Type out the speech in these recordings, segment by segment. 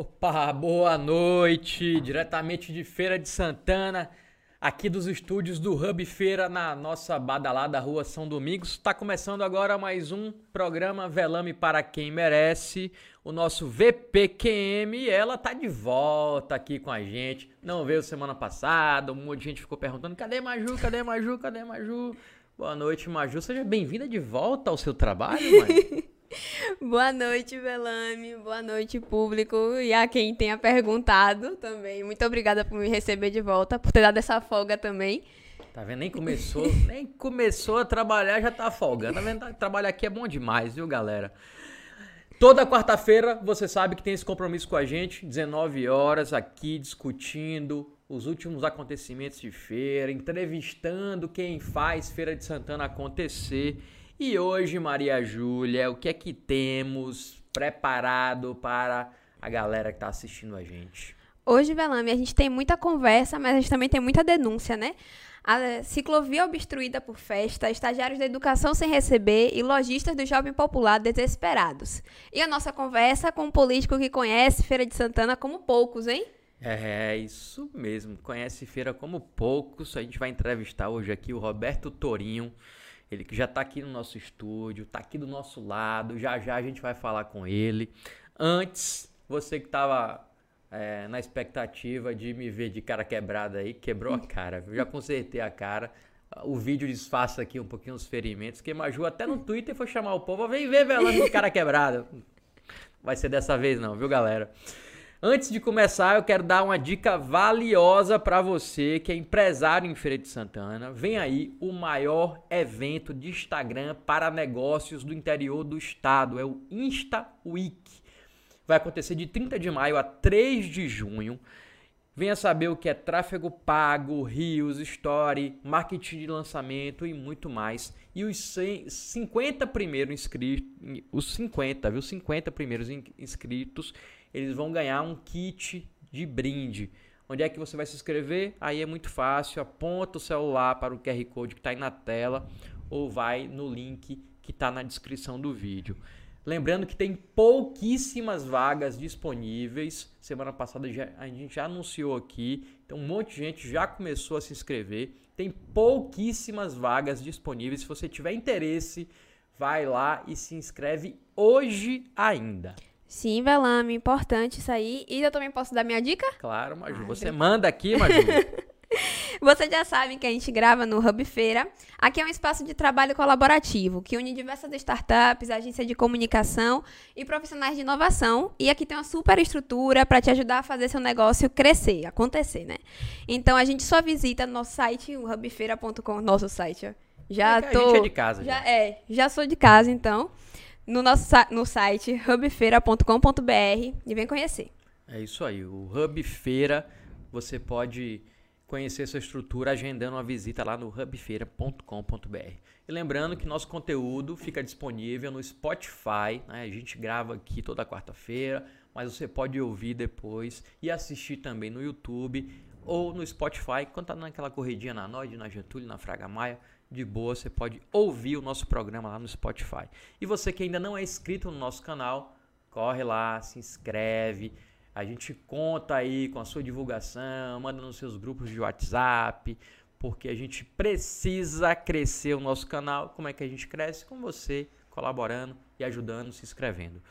Opa, boa noite, diretamente de Feira de Santana, aqui dos estúdios do Hub Feira na nossa badalada Rua São Domingos. Está começando agora mais um programa Velame para quem merece, o nosso VPQM, ela tá de volta aqui com a gente. Não veio semana passada, um monte de gente ficou perguntando: "Cadê Maju? Cadê Maju? Cadê Maju?" Boa noite, Maju. Seja bem-vinda de volta ao seu trabalho, mãe. Boa noite, Velame. Boa noite, público. E a quem tenha perguntado também. Muito obrigada por me receber de volta, por ter dado essa folga também. Tá vendo? Nem começou, nem começou a trabalhar, já tá folgando. Tá vendo? Trabalhar aqui é bom demais, viu, galera? Toda quarta-feira, você sabe que tem esse compromisso com a gente, 19 horas, aqui discutindo os últimos acontecimentos de feira, entrevistando quem faz Feira de Santana acontecer. E hoje, Maria Júlia, o que é que temos preparado para a galera que está assistindo a gente? Hoje, Velame, a gente tem muita conversa, mas a gente também tem muita denúncia, né? A ciclovia obstruída por festa, estagiários da educação sem receber e lojistas do Jovem Popular desesperados. E a nossa conversa com um político que conhece Feira de Santana como poucos, hein? É, isso mesmo. Conhece Feira como poucos. A gente vai entrevistar hoje aqui o Roberto Torinho, ele que já está aqui no nosso estúdio, está aqui do nosso lado. Já já a gente vai falar com ele. Antes, você que estava é, na expectativa de me ver de cara quebrada aí, quebrou a cara. Eu já consertei a cara. O vídeo disfarça aqui um pouquinho os ferimentos. Que Maju até no Twitter foi chamar o povo. Vem ver velando de cara quebrada. Vai ser dessa vez não, viu galera? Antes de começar, eu quero dar uma dica valiosa para você que é empresário em Feira de Santana. Vem aí o maior evento de Instagram para negócios do interior do estado, é o Insta Week. Vai acontecer de 30 de maio a 3 de junho. Venha saber o que é tráfego pago, rios, story, marketing de lançamento e muito mais. E os 50 primeiros inscritos, os 50, viu? 50 primeiros inscritos eles vão ganhar um kit de brinde. Onde é que você vai se inscrever? Aí é muito fácil, aponta o celular para o QR Code que está aí na tela ou vai no link que está na descrição do vídeo. Lembrando que tem pouquíssimas vagas disponíveis. Semana passada já, a gente já anunciou aqui, então um monte de gente já começou a se inscrever. Tem pouquíssimas vagas disponíveis. Se você tiver interesse, vai lá e se inscreve hoje ainda. Sim, Velame, importante isso aí. E eu também posso dar minha dica? Claro, Maju. Ai, você manda aqui, Maju. Vocês já sabem que a gente grava no Hub Feira. Aqui é um espaço de trabalho colaborativo que une diversas startups, agências de comunicação e profissionais de inovação. E aqui tem uma super estrutura para te ajudar a fazer seu negócio crescer, acontecer, né? Então a gente só visita nosso site, o hubfeira.com, nosso site. Ó. Já é tô. A gente é de casa. Já, já é, já sou de casa, então no nosso no site hubfeira.com.br e vem conhecer. É isso aí, o Hub Feira, você pode conhecer sua estrutura agendando uma visita lá no hubfeira.com.br. E lembrando que nosso conteúdo fica disponível no Spotify, né? a gente grava aqui toda quarta-feira, mas você pode ouvir depois e assistir também no YouTube ou no Spotify, quando tá naquela corridinha na Nord, na Getúlio, na Fraga Maia, de boa, você pode ouvir o nosso programa lá no Spotify. E você que ainda não é inscrito no nosso canal, corre lá, se inscreve. A gente conta aí com a sua divulgação, manda nos seus grupos de WhatsApp, porque a gente precisa crescer o nosso canal. Como é que a gente cresce? Com você colaborando e ajudando, se inscrevendo.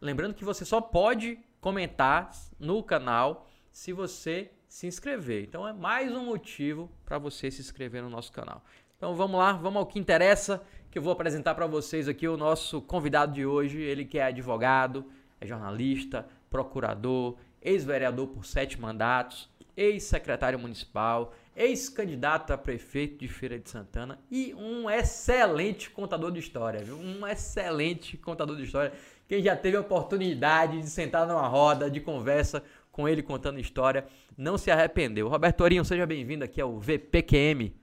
Lembrando que você só pode comentar no canal se você se inscrever. Então é mais um motivo para você se inscrever no nosso canal. Então vamos lá, vamos ao que interessa, que eu vou apresentar para vocês aqui o nosso convidado de hoje, ele que é advogado, é jornalista, procurador, ex-vereador por sete mandatos, ex-secretário municipal, ex-candidato a prefeito de Feira de Santana e um excelente contador de história, viu? Um excelente contador de história. Quem já teve a oportunidade de sentar numa roda de conversa com ele contando história, não se arrependeu. Roberto Orinho, seja bem-vindo aqui ao VPQM.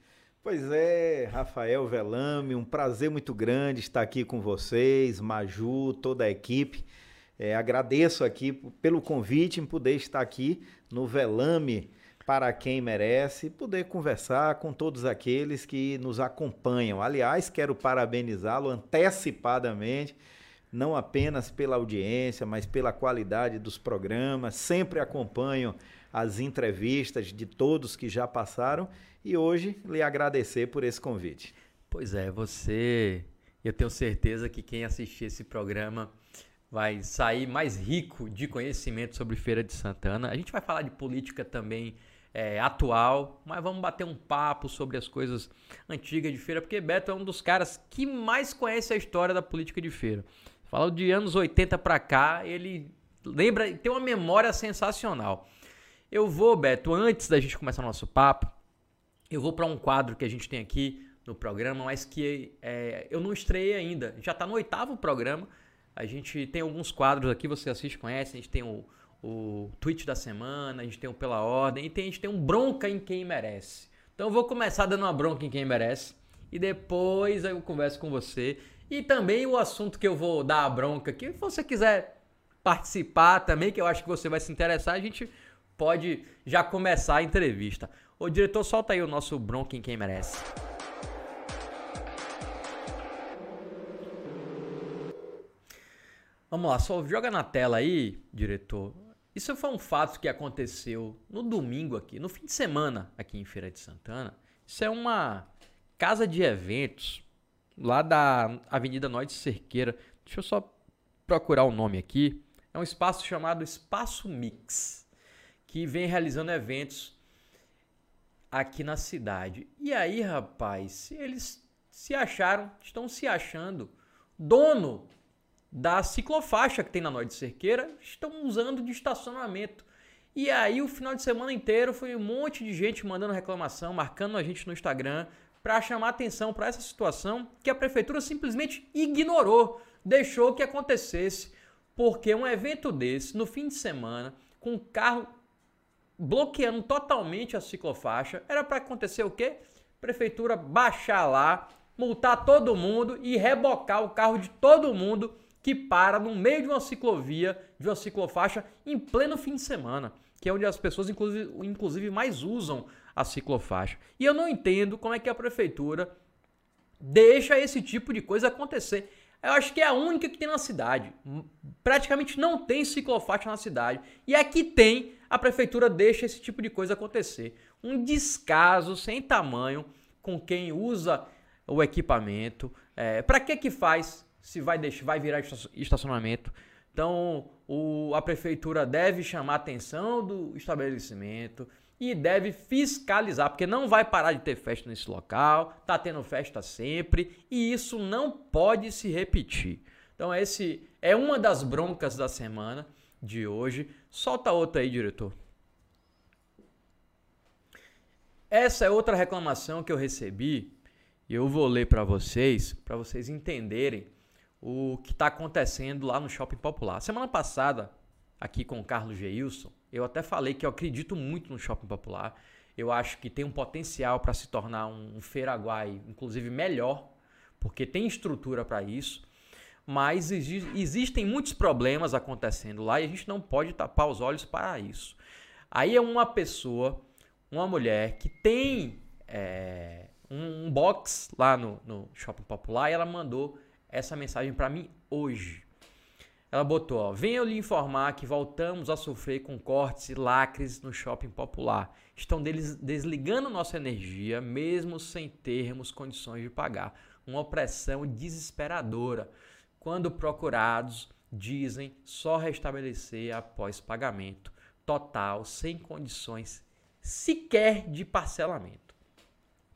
Pois é, Rafael Velame, um prazer muito grande estar aqui com vocês, Maju, toda a equipe. É, agradeço aqui pelo convite em poder estar aqui no Velame para quem merece, poder conversar com todos aqueles que nos acompanham. Aliás, quero parabenizá-lo antecipadamente não apenas pela audiência, mas pela qualidade dos programas. Sempre acompanho as entrevistas de todos que já passaram e hoje lhe agradecer por esse convite. Pois é, você, eu tenho certeza que quem assistir esse programa vai sair mais rico de conhecimento sobre Feira de Santana. A gente vai falar de política também é, atual, mas vamos bater um papo sobre as coisas antigas de feira, porque Beto é um dos caras que mais conhece a história da política de feira. Fala de anos 80 para cá, ele lembra, tem uma memória sensacional. Eu vou, Beto, antes da gente começar o nosso papo, eu vou para um quadro que a gente tem aqui no programa, mas que é, eu não estreiei ainda. Já está no oitavo programa. A gente tem alguns quadros aqui, você assiste, conhece. A gente tem o, o tweet da semana, a gente tem o Pela Ordem e tem, a gente tem um bronca em quem merece. Então eu vou começar dando uma bronca em quem merece e depois eu converso com você. E também o assunto que eu vou dar a bronca aqui, se você quiser participar também, que eu acho que você vai se interessar, a gente pode já começar a entrevista. Ô diretor, solta aí o nosso bronca em quem merece. Vamos lá, só joga na tela aí, diretor, isso foi um fato que aconteceu no domingo aqui, no fim de semana aqui em Feira de Santana. Isso é uma casa de eventos lá da Avenida Norte Cerqueira. Deixa eu só procurar o nome aqui. É um espaço chamado Espaço Mix, que vem realizando eventos aqui na cidade. E aí, rapaz, eles se acharam, estão se achando dono da ciclofaixa que tem na Norte Cerqueira estão usando de estacionamento. E aí o final de semana inteiro foi um monte de gente mandando reclamação, marcando a gente no Instagram para chamar atenção para essa situação que a prefeitura simplesmente ignorou, deixou que acontecesse, porque um evento desse no fim de semana com o carro bloqueando totalmente a ciclofaixa, era para acontecer o quê? Prefeitura baixar lá, multar todo mundo e rebocar o carro de todo mundo que para no meio de uma ciclovia, de uma ciclofaixa, em pleno fim de semana, que é onde as pessoas, inclusive, inclusive mais usam a ciclofaixa. E eu não entendo como é que a prefeitura deixa esse tipo de coisa acontecer. Eu acho que é a única que tem na cidade. Praticamente não tem ciclofaixa na cidade. E aqui tem, a prefeitura deixa esse tipo de coisa acontecer. Um descaso sem tamanho com quem usa o equipamento. É, Para que que faz se vai, deixar, vai virar estacionamento. Então, o, a prefeitura deve chamar a atenção do estabelecimento e deve fiscalizar, porque não vai parar de ter festa nesse local, tá tendo festa sempre e isso não pode se repetir. Então, esse é uma das broncas da semana de hoje. Solta outra aí, diretor. Essa é outra reclamação que eu recebi e eu vou ler para vocês, para vocês entenderem o que está acontecendo lá no Shopping Popular. Semana passada, aqui com o Carlos Geilson, eu até falei que eu acredito muito no Shopping Popular. Eu acho que tem um potencial para se tornar um, um Feiraguai, inclusive melhor, porque tem estrutura para isso. Mas exi existem muitos problemas acontecendo lá e a gente não pode tapar os olhos para isso. Aí é uma pessoa, uma mulher que tem é, um, um box lá no, no Shopping Popular e ela mandou essa mensagem para mim hoje. Ela botou, ó, venho lhe informar que voltamos a sofrer com cortes e lacres no shopping popular. Estão deles desligando nossa energia, mesmo sem termos condições de pagar. Uma opressão desesperadora. Quando procurados, dizem só restabelecer após pagamento total, sem condições sequer de parcelamento.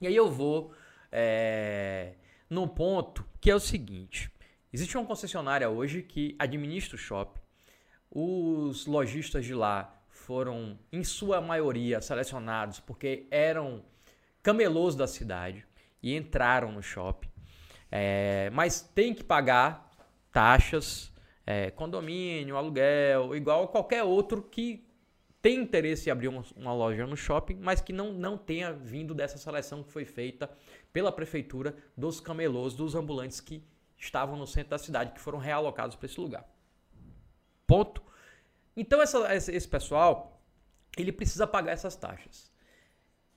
E aí eu vou é, num ponto que é o seguinte: existe uma concessionária hoje que administra o shopping. Os lojistas de lá foram, em sua maioria, selecionados porque eram camelôs da cidade e entraram no shopping. É, mas tem que pagar taxas, é, condomínio, aluguel, igual a qualquer outro que tem interesse em abrir uma, loja no shopping, mas que não, não tenha vindo dessa seleção que foi feita pela prefeitura dos camelôs, dos ambulantes que estavam no centro da cidade, que foram realocados para esse lugar. Ponto. Então essa, esse pessoal, ele precisa pagar essas taxas.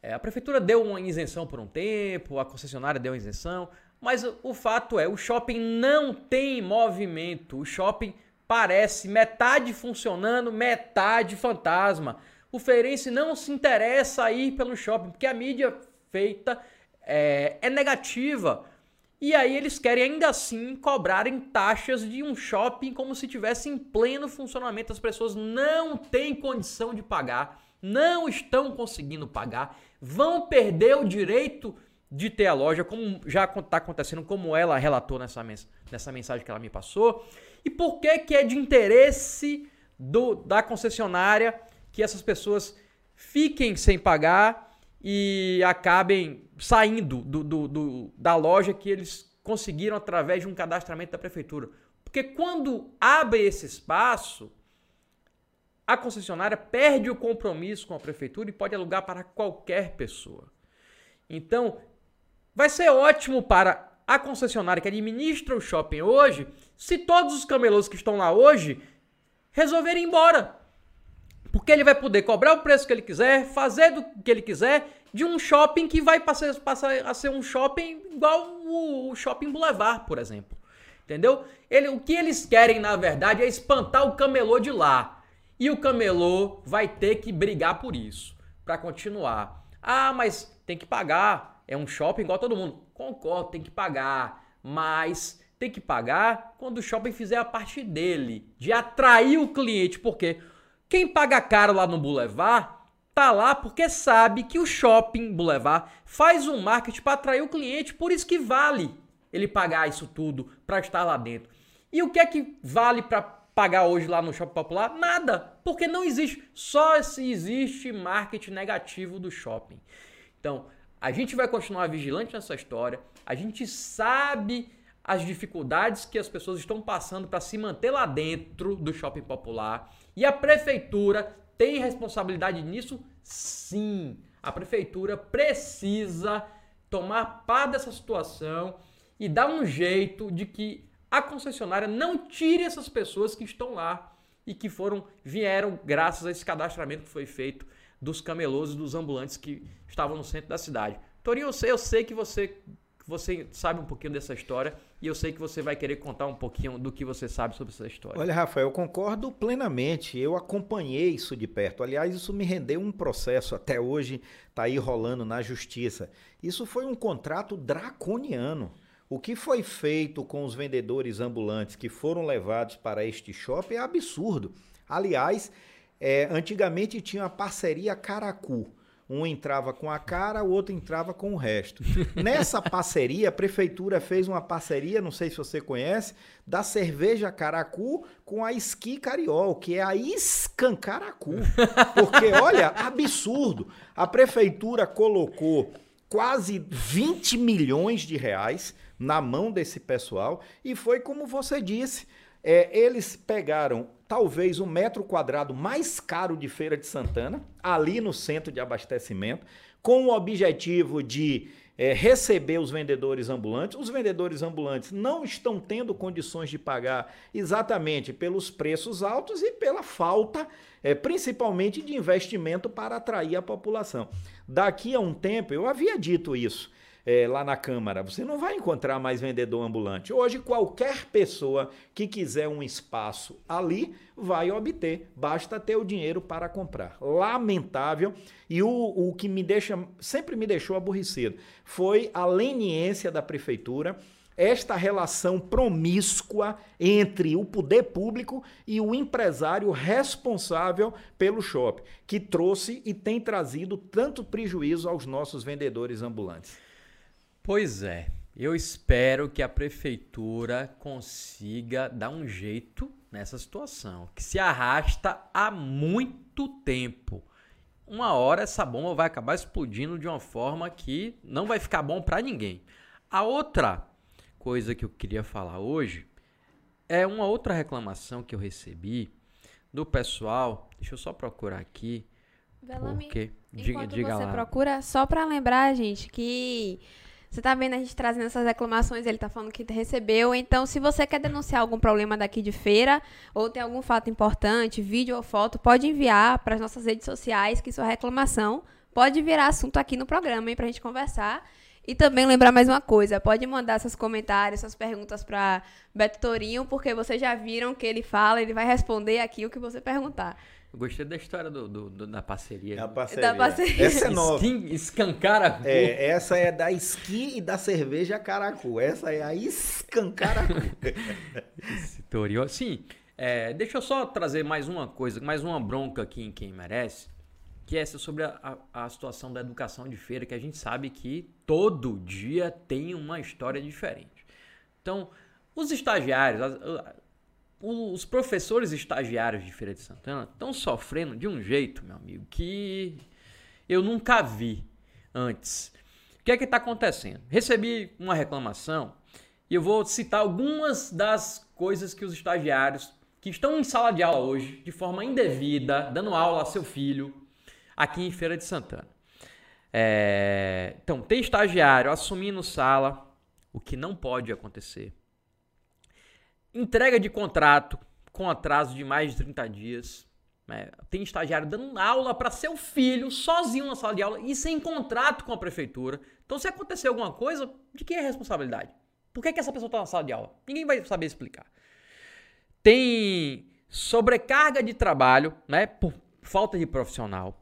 É, a prefeitura deu uma isenção por um tempo, a concessionária deu uma isenção, Mas o fato é, o shopping não tem movimento. O shopping parece metade funcionando, metade fantasma. O feirense não se interessa a ir pelo shopping, porque a mídia feita é, é negativa. E aí eles querem ainda assim cobrarem taxas de um shopping como se tivesse em pleno funcionamento. As pessoas não têm condição de pagar, não estão conseguindo pagar, vão perder o direito ter a loja, como já está acontecendo, como ela relatou nessa, mens nessa mensagem que ela me passou. E por que, que é de interesse do, da concessionária que essas pessoas fiquem sem pagar e acabem saindo do, do, do, da loja que eles conseguiram através de um cadastramento da prefeitura. Porque quando abre esse espaço, a concessionária perde o compromisso com a prefeitura e pode alugar para qualquer pessoa. Então, vai ser ótimo para a concessionária que administra o shopping hoje se todos os camelôs que estão lá hoje resolverem ir embora. Porque ele vai poder cobrar o preço que ele quiser, fazer do que ele quiser, de um shopping que vai passar, passar a ser um shopping igual o, Shopping Boulevard, por exemplo. Entendeu? Ele, o que eles querem, na verdade, é espantar o camelô de lá. E o camelô vai ter que brigar por isso, para continuar. Ah, mas tem que pagar. É um shopping igual todo mundo. Concordo, tem que pagar. Mas tem que pagar quando o shopping fizer a parte dele, de atrair o cliente. Porque quem paga caro lá no Boulevard tá lá porque sabe que o Shopping Boulevard faz um marketing para atrair o cliente, por isso que vale ele pagar isso tudo para estar lá dentro. E o que é que vale para pagar hoje lá no Shopping Popular? Nada, porque não existe, só se existe marketing negativo do shopping. Então, a gente vai continuar vigilante nessa história. A gente sabe as dificuldades que as pessoas estão passando para se manter lá dentro do shopping popular. E a prefeitura tem responsabilidade nisso? Sim. A prefeitura precisa tomar par dessa situação e dar um jeito de que a concessionária não tire essas pessoas que estão lá e que foram vieram graças a esse cadastramento que foi feito dos camelôs e dos ambulantes que estavam no centro da cidade. Torinho, eu sei, eu sei que você você sabe um pouquinho dessa história e eu sei que você vai querer contar um pouquinho do que você sabe sobre essa história. Olha, Rafael, eu concordo plenamente. Eu acompanhei isso de perto. Aliás, isso me rendeu um processo até hoje está aí rolando na justiça. Isso foi um contrato draconiano. O que foi feito com os vendedores ambulantes que foram levados para este shopping é absurdo. Aliás, é, antigamente tinha a parceria Caracu um entrava com a cara, o outro entrava com o resto. Nessa parceria, a prefeitura fez uma parceria, não sei se você conhece, da cerveja Caracu com a Esqui Cariol, que é a Escancaracu. Porque, olha, absurdo. A prefeitura colocou quase 20 milhões de reais na mão desse pessoal e foi como você disse. É, eles pegaram talvez o metro quadrado mais caro de Feira de Santana, ali no centro de abastecimento, com o objetivo de é, receber os vendedores ambulantes. Os vendedores ambulantes não estão tendo condições de pagar exatamente pelos preços altos e pela falta, é, principalmente, de investimento para atrair a população. Daqui a um tempo, eu havia dito isso é, lá na Câmara. Você não vai encontrar mais vendedor ambulante. Hoje, qualquer pessoa que quiser um espaço ali vai obter, basta ter o dinheiro para comprar. Lamentável. E o, o que me deixa, sempre me deixou aborrecido foi a leniência da prefeitura esta relação promíscua entre o poder público e o empresário responsável pelo shopping, que trouxe e tem trazido tanto prejuízo aos nossos vendedores ambulantes. Pois é, eu espero que a prefeitura consiga dar um jeito nessa situação, que se arrasta há muito tempo. Uma hora essa bomba vai acabar explodindo de uma forma que não vai ficar bom para ninguém. A outra coisa que eu queria falar hoje é uma outra reclamação que eu recebi do pessoal. Deixa eu só procurar aqui. Velame, porque diga, diga você lá. procura, só para lembrar, gente, que você tá vendo a gente trazendo essas reclamações, ele tá falando que recebeu. Então, se você quer denunciar algum problema daqui de feira, ou tem algum fato importante, vídeo ou foto, pode enviar para as nossas redes sociais, que sua reclamação pode virar assunto aqui no programa, hein, pra gente conversar. E também lembrar mais uma coisa, pode mandar seus comentários, suas perguntas para Beto Torinho, porque vocês já viram que ele fala, ele vai responder aqui o que você perguntar. Eu gostei da história do, do- do- da parceria. É a parceria. Da parceria. Essa é nova. Skin, escancara. É, essa é da esqui e da cerveja caracu. Essa é a escancaracu. Esse Torinho. Sim, é, deixa eu só trazer mais uma coisa, mais uma bronca aqui em quem merece, que é essa sobre a, a- a situação da educação de feira, que a gente sabe que todo dia tem uma história diferente. Então, os estagiários, os professores estagiários de Feira de Santana estão sofrendo de um jeito, meu amigo, que eu nunca vi antes. O que é que está acontecendo? Recebi uma reclamação e eu vou citar algumas das coisas que os estagiários que estão em sala de aula hoje, de forma indevida, dando aula a seu filho, aqui em Feira de Santana. É, Então, tem estagiário assumindo sala, o que não pode acontecer. Entrega de contrato com atraso de mais de 30 dias. né? Tem estagiário dando aula para seu filho, sozinho na sala de aula e sem contrato com a prefeitura. Então, se acontecer alguma coisa, de quem é a responsabilidade? Por que, que essa pessoa está na sala de aula? Ninguém vai saber explicar. Tem sobrecarga de trabalho, né? Por falta de profissional.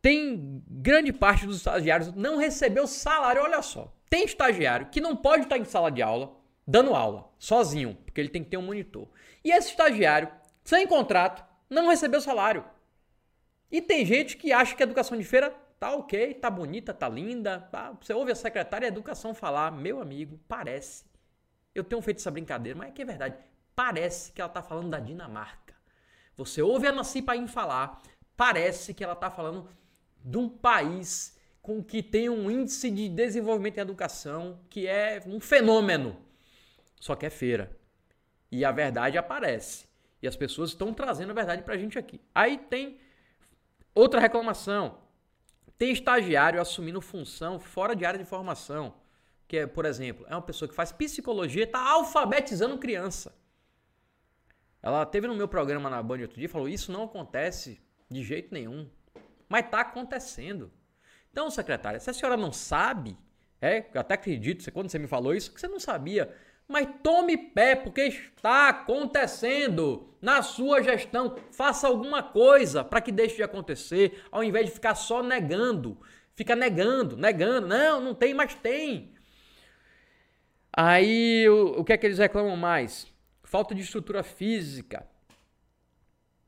Tem grande parte dos estagiários não recebeu salário. Olha só, tem estagiário que não pode estar em sala de aula dando aula sozinho, porque ele tem que ter um monitor. E esse estagiário, sem contrato, não recebeu salário. E tem gente que acha que a educação de feira tá ok, tá bonita, tá linda. tá? Você ouve a secretária de educação falar, meu amigo, parece. Eu tenho feito essa brincadeira, mas é que é verdade. Parece que ela tá falando da Dinamarca. Você ouve a Nasci Paim falar, parece que ela tá falando de um país com que tem um índice de desenvolvimento em educação que é um fenômeno. Só que é feira. E a verdade aparece. E as pessoas estão trazendo a verdade pra gente aqui. Aí tem outra reclamação. Tem estagiário assumindo função fora de área de formação. Que é, por exemplo, é uma pessoa que faz psicologia e está alfabetizando criança. Ela teve no meu programa na Band outro dia e falou: Isso não acontece de jeito nenhum. Mas está acontecendo. Então, secretária, se a senhora não sabe, é, eu até acredito, quando você me falou isso, que você não sabia. Mas tome pé, porque está acontecendo na sua gestão. Faça alguma coisa para que deixe de acontecer, ao invés de ficar só negando. Fica negando, negando. Não, não tem, mas tem. Aí, o, o que é que eles reclamam mais? Falta de estrutura física.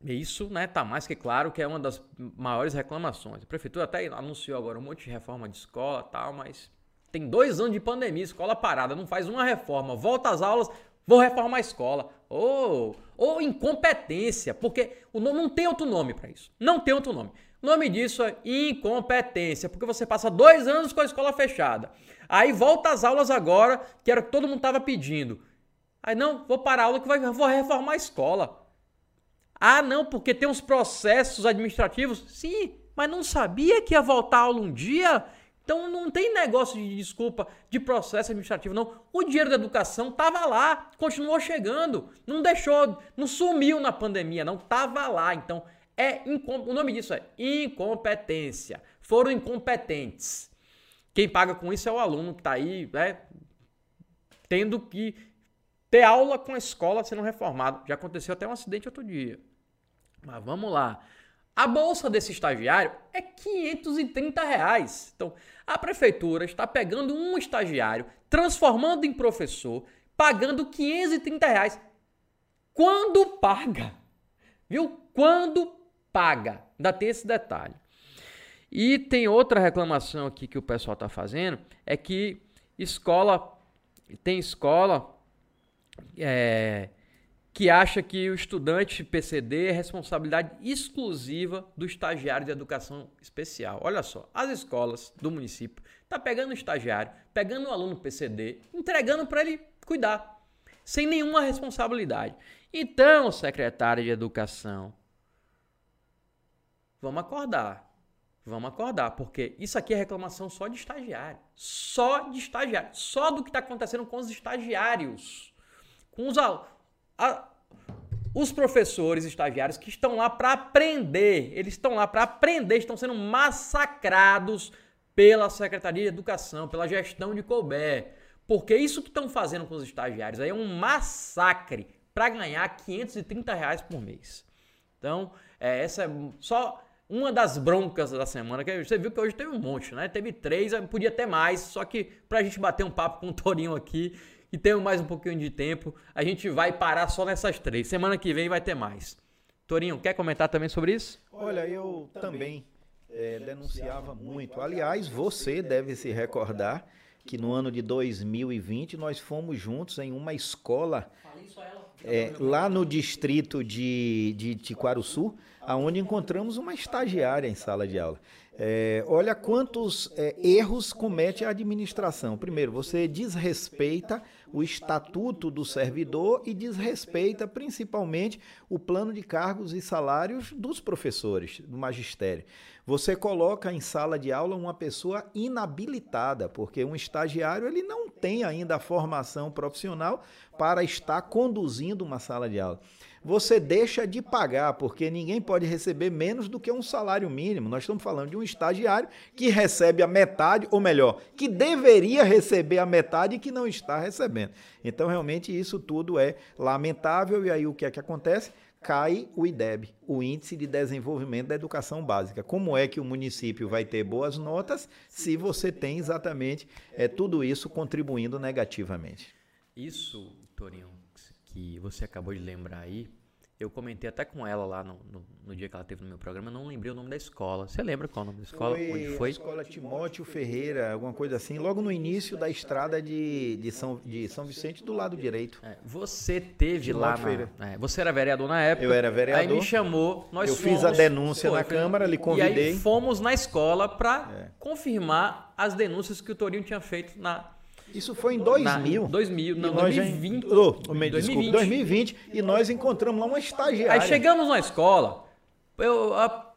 Isso, né, tá mais que claro que é uma das maiores reclamações. A prefeitura até anunciou agora um monte de reforma de escola tal, mas tem dois anos de pandemia, escola parada, não faz uma reforma, volta às aulas, vou reformar a escola. Ou, ou incompetência, porque o nome não tem outro nome para isso. Não tem outro nome. O nome disso é incompetência, porque você passa dois anos com a escola fechada. Aí volta às aulas agora, que era o que todo mundo estava pedindo. Aí não, vou parar a aula que vai, vou reformar a escola. Ah, não, porque tem uns processos administrativos. Sim, mas não sabia que ia voltar a aula um dia? Então não tem negócio de desculpa de processo administrativo, não. O dinheiro da educação estava lá, continuou chegando. Não deixou, não sumiu na pandemia, não. Estava lá. Então, é o nome disso é incompetência. Foram incompetentes. Quem paga com isso é o aluno que está aí, né? Tendo que ter aula com a escola sendo reformado. Já aconteceu até um acidente outro dia. Mas vamos lá. A bolsa desse estagiário é 530 reais. Então, a prefeitura está pegando um estagiário, transformando em professor, pagando 530 reais. Quando paga? Viu? Quando paga. Ainda tem esse detalhe. E tem outra reclamação aqui que o pessoal está fazendo, é que escola, tem escola é, que acha que o estudante PCD é responsabilidade exclusiva do estagiário de educação especial. Olha só, as escolas do município tá pegando o estagiário, pegando o aluno PCD, entregando para ele cuidar, sem nenhuma responsabilidade. Então, secretário de educação, vamos acordar. Vamos acordar, porque isso aqui é reclamação só de estagiário. Só de estagiário. Só do que está acontecendo com os estagiários. Com os, al- a- os professores estagiários que estão lá para aprender. Eles estão lá para aprender, estão sendo massacrados pela Secretaria de Educação, pela gestão de Colbert. Porque isso que estão fazendo com os estagiários aí é um massacre para ganhar 530 reais por mês. Então, é, essa é só uma das broncas da semana. Que você viu que hoje teve um monte, né? Teve três, podia ter mais, só que pra gente bater um papo com o Torinho aqui e ter mais um pouquinho de tempo, a gente vai parar só nessas três. Semana que vem vai ter mais. Torinho, quer comentar também sobre isso? Olha, eu também é, denunciava muito. Aliás, você deve se recordar que no ano de 2020 nós fomos juntos em uma escola é, lá no distrito de, de Tiquaruçu, aonde encontramos uma estagiária em sala de aula. É, olha quantos é, erros comete a administração. Primeiro, você desrespeita o estatuto do servidor e desrespeita principalmente o plano de cargos e salários dos professores, do magistério. Você coloca em sala de aula uma pessoa inabilitada, porque um estagiário ele não tem ainda a formação profissional para estar conduzindo uma sala de aula você deixa de pagar, porque ninguém pode receber menos do que um salário mínimo. Nós estamos falando de um estagiário que recebe a metade, ou melhor, que deveria receber a metade e que não está recebendo. Então, realmente, isso tudo é lamentável. E aí, o que é que acontece? cai o IDEB, o Índice de Desenvolvimento da Educação Básica. Como é que o município vai ter boas notas se você tem exatamente é, tudo isso contribuindo negativamente? Isso, Torinho, que você acabou de lembrar aí, eu comentei até com ela lá no, no, no, dia que ela teve no meu programa, eu não lembrei o nome da escola. Você lembra qual é o nome da escola? Foi Onde foi? A escola Timóteo Ferreira, alguma coisa assim, logo no início da estrada de, de, São, de São Vicente do lado direito. É, você teve lá na, é, Você era vereador na época. Eu era vereador. Aí me chamou, nós Eu fomos, fiz a denúncia na Câmara, lhe convidei. E aí fomos na escola para é. confirmar as denúncias que o Torinho tinha feito na isso foi em 2000. Na, 2000, não, 2020. Já, oh, 2020. Desculpa, 2020. E nós encontramos lá uma estagiária. Aí chegamos na escola, eu,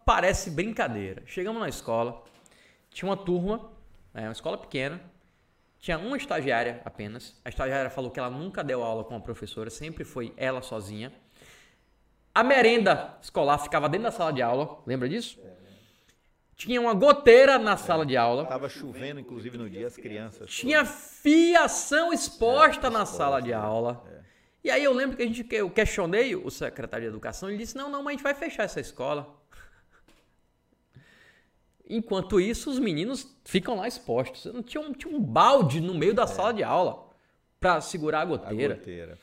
parece brincadeira. Chegamos na escola, tinha uma turma, é, uma escola pequena, tinha uma estagiária apenas. A estagiária falou que ela nunca deu aula com a professora, sempre foi ela sozinha. A merenda escolar ficava dentro da sala de aula, lembra disso? É. Tinha uma goteira na sala de aula. Tava chovendo, inclusive, no dia, as crianças. Tinha fiação exposta é, na exposta, sala de é. aula. É. E aí eu lembro que a gente, eu questionei o secretário de educação, ele disse, não, não, mas a gente vai fechar essa escola. Enquanto isso, os meninos ficam lá expostos. Tinha um, tinha um balde no meio da é. sala de aula para segurar a goteira. A goteira.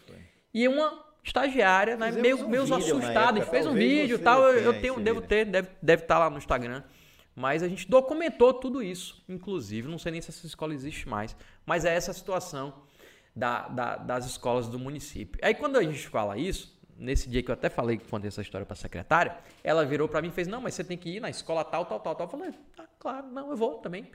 E uma estagiária, né, meio, um meio assustada, fez um vídeo e tal. Eu, eu tenho, devo ter, deve, deve estar tá lá no Instagram. Mas a gente documentou tudo isso, inclusive. Não sei nem se essa escola existe mais. Mas é essa a situação da, da, das escolas do município. Aí quando a gente fala isso, nesse dia que eu até falei que contei essa história para a secretária, ela virou para mim e fez: Não, mas você tem que ir na escola tal, tal, tal, tal. Eu falei: ah, Claro, não, eu vou também.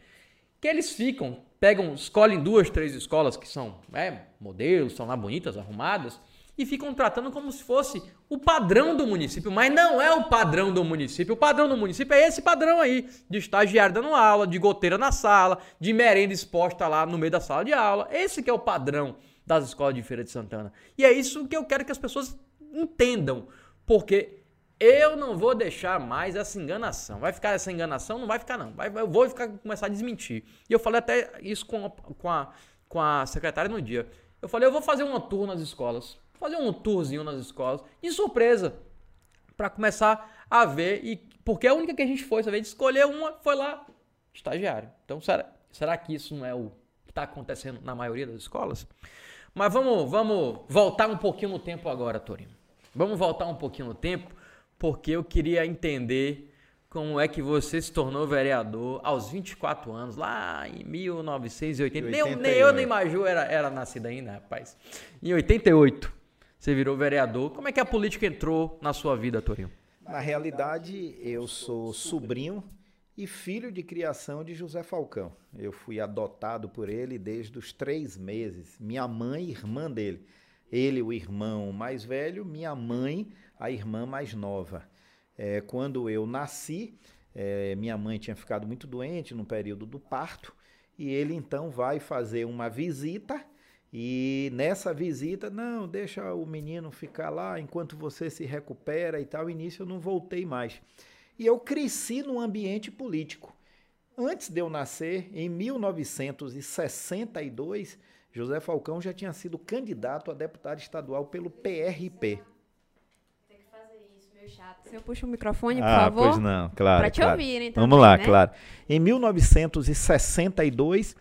Que eles ficam, pegam, escolhem duas, três escolas que são é, modelos, são lá bonitas, arrumadas e ficam tratando como se fosse o padrão do município, mas não é o padrão do município. O padrão do município é esse padrão aí, de estagiário dando aula, de goteira na sala, de merenda exposta lá no meio da sala de aula. Esse que é o padrão das escolas de Feira de Santana. E é isso que eu quero que as pessoas entendam, porque eu não vou deixar mais essa enganação. Vai ficar essa enganação? Não vai ficar não. Vai, eu vou ficar, começar a desmentir. E eu falei até isso com a, com a, com a secretária no dia. Eu falei, eu vou fazer uma tour nas escolas fazer um tourzinho nas escolas, de surpresa, para começar a ver, e porque a única que a gente foi, saber de escolher uma, foi lá, estagiário. Então, será, será que isso não é o que está acontecendo na maioria das escolas? Mas vamos, vamos voltar um pouquinho no tempo agora, Torino. Vamos voltar um pouquinho no tempo, porque eu queria entender como é que você se tornou vereador aos 24 anos, lá em 1980. Nem, nem eu nem Maju era, era nascida ainda, rapaz. Em 88. Você virou vereador. Como é que a política entrou na sua vida, Torinho? Na realidade, eu sou sobrinho e filho de criação de José Falcão. Eu fui adotado por ele desde os três meses. Minha mãe, irmã dele. Ele, o irmão mais velho, minha mãe, a irmã mais nova. É, quando eu nasci, é, minha mãe tinha ficado muito doente no período do parto e ele então vai fazer uma visita e nessa visita, não, deixa o menino ficar lá enquanto você se recupera e tal. Início eu não voltei mais. E eu cresci num ambiente político. antes de eu nascer, em 1962, José Falcão já tinha sido candidato a deputado estadual pelo PRP. Tem que fazer isso, meu chato. Você puxa o microfone, por ah, favor? pois não, claro. Para te claro. ouvirem também, Vamos lá, né? claro. Em 1962,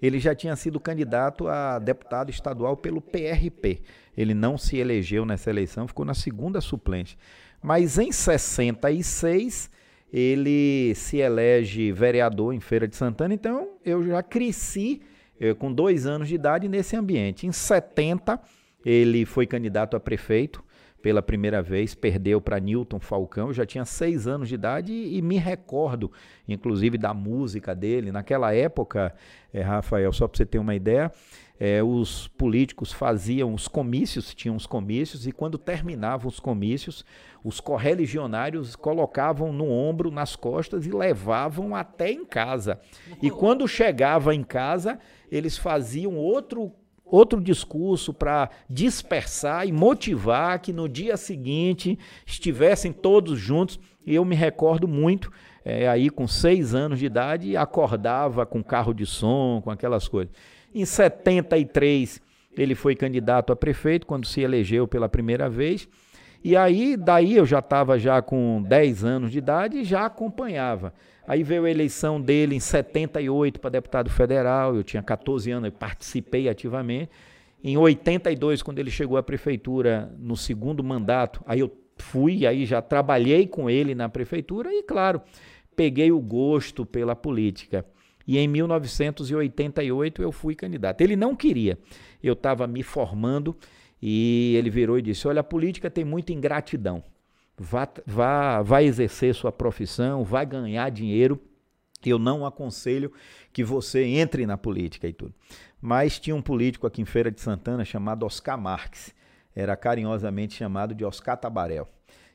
ele já tinha sido candidato a deputado estadual pelo PRP. Ele não se elegeu nessa eleição, ficou na segunda suplente. Mas em 66, ele se elege vereador em Feira de Santana, então eu já cresci eh, com dois anos de idade nesse ambiente. Em 70, ele foi candidato a prefeito pela primeira vez, perdeu para Newton Falcão. Eu já tinha seis anos de idade e, e me recordo, inclusive, da música dele. Naquela época, eh, Rafael, só para você ter uma ideia, eh, os políticos faziam os comícios, tinham os comícios, e quando terminavam os comícios, os correligionários colocavam no ombro, nas costas e levavam até em casa. E quando chegava em casa, eles faziam outro outro discurso para dispersar e motivar que no dia seguinte estivessem todos juntos. E eu me recordo muito, é, aí com seis anos de idade, acordava com carro de som, com aquelas coisas. Em 73, ele foi candidato a prefeito, quando se elegeu pela primeira vez. E aí, daí eu já estava já com 10 anos de idade e já acompanhava. Aí veio a eleição dele em 78 para deputado federal, eu tinha 14 anos, eu participei ativamente. Em 82, quando ele chegou à prefeitura no segundo mandato, aí eu fui, aí já trabalhei com ele na prefeitura e, claro, peguei o gosto pela política. E em 1988 eu fui candidato. Ele não queria. Eu estava me formando e ele virou e disse: Olha, a política tem muita ingratidão. Vá, vá, vá exercer sua profissão, vai ganhar dinheiro. Eu não aconselho que você entre na política e tudo. Mas tinha um político aqui em Feira de Santana chamado Oscar Marques. Era carinhosamente chamado de Oscar Tabarel.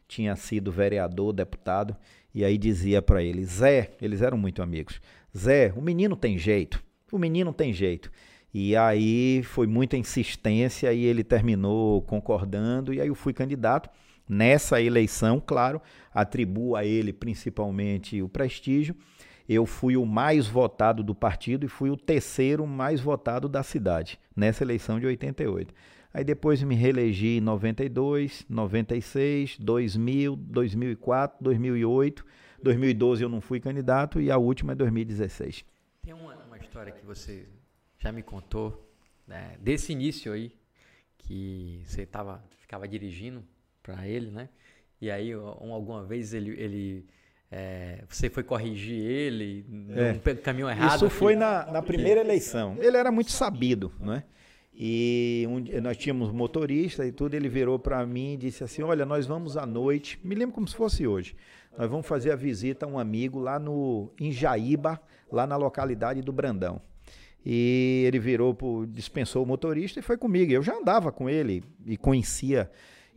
Tinha sido vereador, deputado, e aí dizia para ele: Zé, eles eram muito amigos. Zé, o menino tem jeito. O menino tem jeito. E aí foi muita insistência e ele terminou concordando e aí eu fui candidato. Nessa eleição, claro, atribuo a ele principalmente o prestígio. Eu fui o mais votado do partido e fui o terceiro mais votado da cidade nessa eleição de 88. Aí depois me reelegi em 92, 96, 2000, 2004, 2008, 2012 eu não fui candidato e a última é 2016. Tem uma, uma história que você já me contou né, desse início aí que você tava, ficava dirigindo para ele, né? E aí um, alguma vez ele, ele é, você foi corrigir ele É. no caminho errado. Isso foi na, na primeira eleição. Ele era muito sabido, não é? E um nós tínhamos motorista e tudo, ele virou para mim e disse assim: Olha, nós vamos à noite, me lembro como se fosse hoje. Nós vamos fazer a visita a um amigo lá no em Jaíba, lá na localidade do Brandão. E ele virou, pro, dispensou o motorista e foi comigo. Eu já andava com ele e conhecia.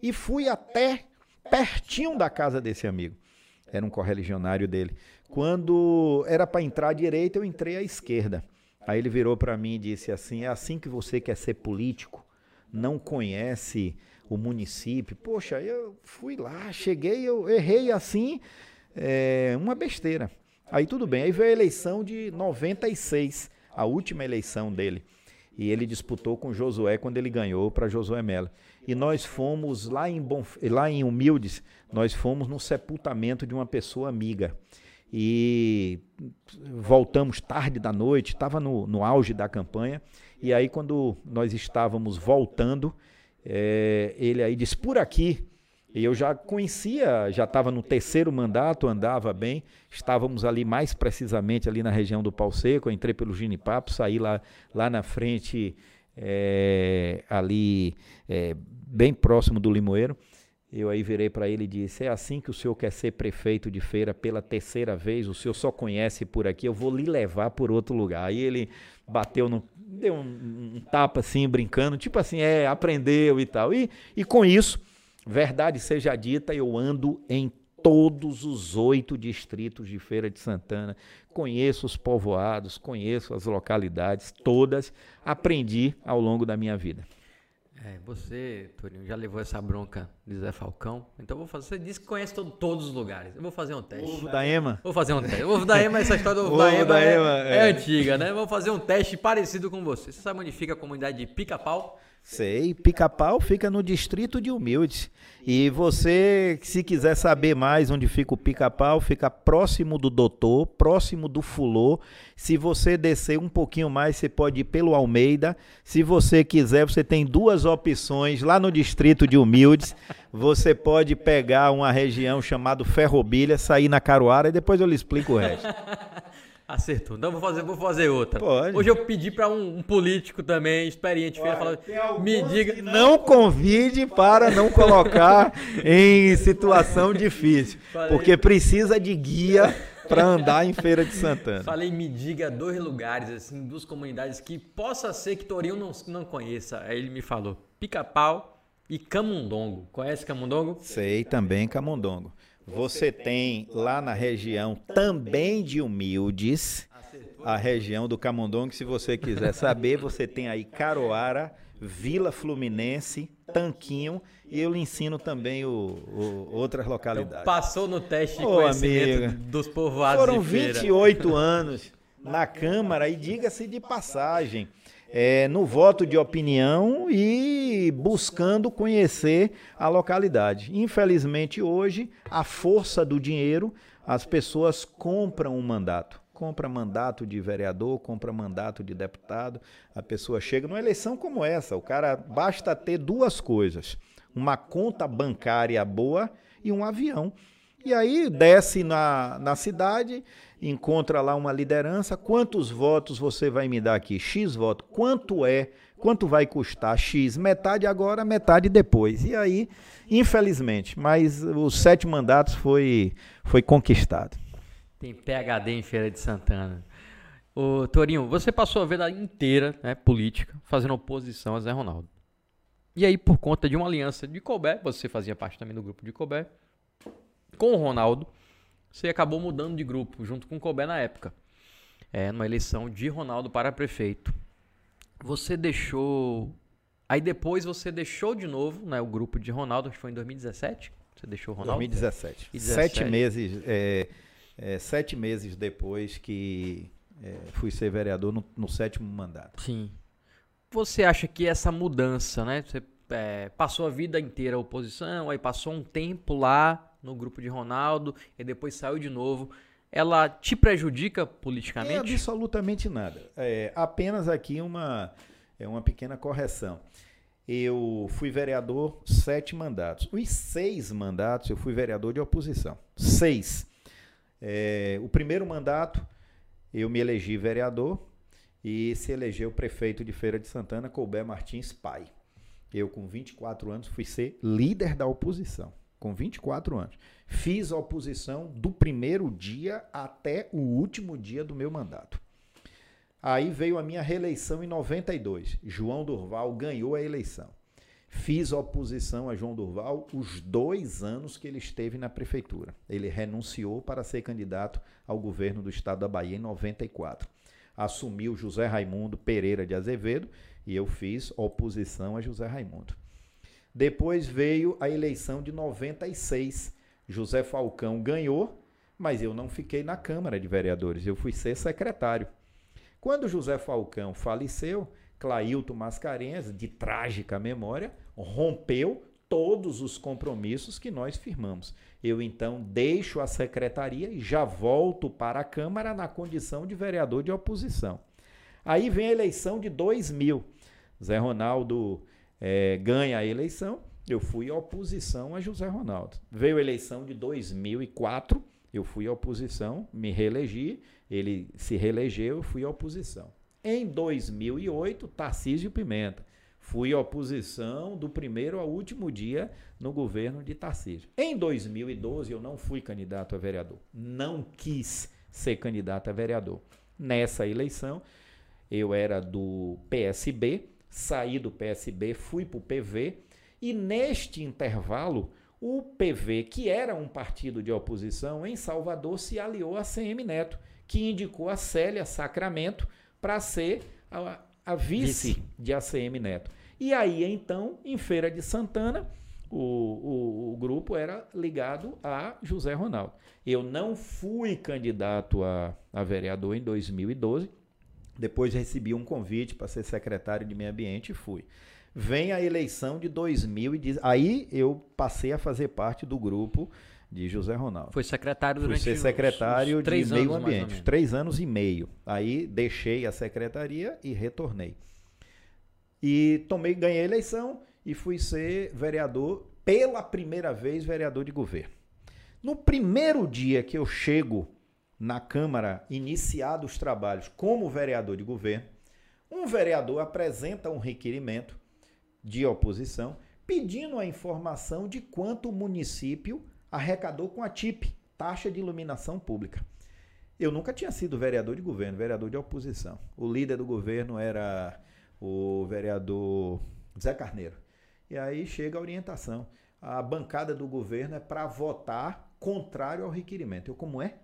E fui até pertinho da casa desse amigo. Era um correligionário dele. Quando era para entrar à direita, eu entrei à esquerda. Aí ele virou para mim e disse assim: É assim que você quer ser político? Não conhece o município? Poxa, eu fui lá, cheguei, eu errei assim, é, uma besteira. Aí tudo bem. Aí veio a eleição de 96, a última eleição dele. E ele disputou com Josué quando ele ganhou para Josué Melo. E nós fomos lá em, lá em Humildes, nós fomos no sepultamento de uma pessoa amiga. E voltamos tarde da noite, estava no, no auge da campanha. E aí, quando nós estávamos voltando, eh, ele aí disse: por aqui. E eu já conhecia, já estava no terceiro mandato, andava bem. Estávamos ali mais precisamente ali na região do Pau Seco. Entrei pelo Ginipapo, saí lá, lá na frente, eh, ali eh, bem próximo do Limoeiro. Eu aí virei para ele e disse: É assim que o senhor quer ser prefeito de feira pela terceira vez? O senhor só conhece por aqui, eu vou lhe levar por outro lugar. Aí ele bateu no. deu um, um tapa assim, brincando, tipo assim, é, aprendeu e tal. E, e com isso, verdade seja dita, eu ando em todos os oito distritos de Feira de Santana. Conheço os povoados, conheço as localidades, todas. Aprendi ao longo da minha vida. É, você, Torinho, já levou essa bronca de Zé Falcão. Então eu vou fazer. Você disse que conhece todo, todos os lugares. Eu vou fazer um teste. Ovo da Ema? Vou fazer um teste. Ovo da Ema, essa história do ovo, Ovo da Ema, da é, Ema, é é. antiga, né? Vou fazer um teste parecido com você. Você sabe onde fica a comunidade de Pica-Pau? Sei, Pica-Pau fica no distrito de Humildes. E você, se quiser saber mais onde fica o Pica-Pau, fica próximo do Doutor, próximo do Fulô. Se você descer um pouquinho mais, você pode ir pelo Almeida. Se você quiser, você tem duas opções lá no distrito de Humildes. Você pode pegar uma região chamada Ferrobilha, sair na Caruara e depois eu lhe explico o resto. Acertou. Então vou fazer, vou fazer outra. Pode. Hoje eu pedi pra um, um político também, experiente, feira, falar, me diga. Não convide para não colocar em situação difícil, Falei. porque precisa de guia para andar em Feira de Santana. Falei, me diga dois lugares, assim, duas comunidades que possa ser que Torinho não, não conheça. Aí ele me falou: Pica-Pau e Camundongo. Conhece Camundongo? Sei também Camundongo. Você tem lá na região também de Humildes, a região do Camundongo, se você quiser saber, você tem aí Caroara, Vila Fluminense, Tanquinho e eu lhe ensino também o, o- outras localidades. Passou no teste de Ô, conhecimento amiga. dos povoados Foram de feira. 28 anos na Câmara e diga-se de passagem, é, no voto de opinião e buscando conhecer a localidade. Infelizmente hoje, a força do dinheiro, as pessoas compram um mandato. Compra mandato de vereador, compra mandato de deputado. A pessoa chega numa eleição como essa, o cara basta ter duas coisas: uma conta bancária boa e um avião. E aí desce na, na cidade, encontra lá uma liderança. Quantos votos você vai me dar aqui? X voto. Quanto é? Quanto vai custar? X. Metade agora, metade depois. E aí, infelizmente, mas os sete mandatos foi, foi conquistado. Tem PHD em Feira de Santana. Ô, Torinho, você passou a vida inteira, né, política, fazendo oposição a Zé Ronaldo. E aí, por conta de uma aliança de Colbert, você fazia parte também do grupo de Colbert, com o Ronaldo, você acabou mudando de grupo, junto com o Colbert na época. É, numa eleição de Ronaldo para prefeito. Você deixou. Aí depois você deixou de novo né, o grupo de Ronaldo, acho que foi em 2017? Você deixou o Ronaldo? 2017. E Sete 17. meses, é, é, sete meses depois que é, fui ser vereador no, no sétimo mandato. Sim. Você acha que essa mudança, né? Você é, passou a vida inteira oposição, aí passou um tempo lá no grupo de Ronaldo e depois saiu de novo. Ela te prejudica É politicamente? absolutamente nada. É, apenas aqui uma, é uma pequena correção. Eu fui vereador sete mandatos. Os seis mandatos eu fui vereador de oposição. Seis. É, o primeiro mandato eu me elegi vereador e se elegeu prefeito de Feira de Santana, Colbert Martins Pai. Eu, com 24 anos, fui ser líder da oposição. Com 24 anos. Fiz a oposição do primeiro dia até o último dia do meu mandato. Aí veio a minha reeleição em 92. João Durval ganhou a eleição. Fiz oposição a João Durval os dois anos que ele esteve na prefeitura. Ele renunciou para ser candidato ao governo do estado da Bahia em 94. Assumiu José Raimundo Pereira de Azevedo e eu fiz oposição a José Raimundo. Depois veio a eleição de 96. José Falcão ganhou, mas eu não fiquei na Câmara de Vereadores, eu fui ser secretário. Quando José Falcão faleceu, Clailton Mascarenhas, de trágica memória, rompeu todos os compromissos que nós firmamos. Eu então deixo a secretaria e já volto para a Câmara na condição de vereador de oposição. Aí vem a eleição de 2000. Zé Ronaldo eh, ganha a eleição, eu fui oposição a José Ronaldo. Veio a eleição de 2004, eu fui oposição, me reelegi, ele se reelegeu, eu fui oposição. Em 2008, Tarcísio Pimenta. Fui oposição do primeiro ao último dia no governo de Tarcísio. Em 2012, eu não fui candidato a vereador. Não quis ser candidato a vereador. Nessa eleição, eu era do PSB, saí do PSB, fui para o PV, e neste intervalo, o PV, que era um partido de oposição em Salvador, se aliou a CM Neto, que indicou a Célia Sacramento para ser a, a vice, Vice. de ACM Neto. E aí, então, em Feira de Santana, o, o, o, grupo era ligado a José Ronaldo. Eu não fui candidato a, a vereador em 2012, depois recebi um convite para ser secretário de meio ambiente e fui. Vem a eleição de 2010, aí eu passei a fazer parte do grupo de José Ronaldo. Foi secretário durante Fui ser secretário os, os de meio ambiente, três anos e meio. Aí deixei a secretaria e retornei. E tomei, ganhei a eleição e fui ser vereador pela primeira vez vereador de governo. No primeiro dia que eu chego na Câmara, iniciados os trabalhos como vereador de governo, um vereador apresenta um requerimento de oposição pedindo a informação de quanto o município arrecadou com a TIP, taxa de iluminação pública. Eu nunca tinha sido vereador de governo, vereador de oposição. O líder do governo era o vereador Zé Carneiro. E aí chega a orientação. A bancada do governo é para votar contrário ao requerimento. Eu, como é?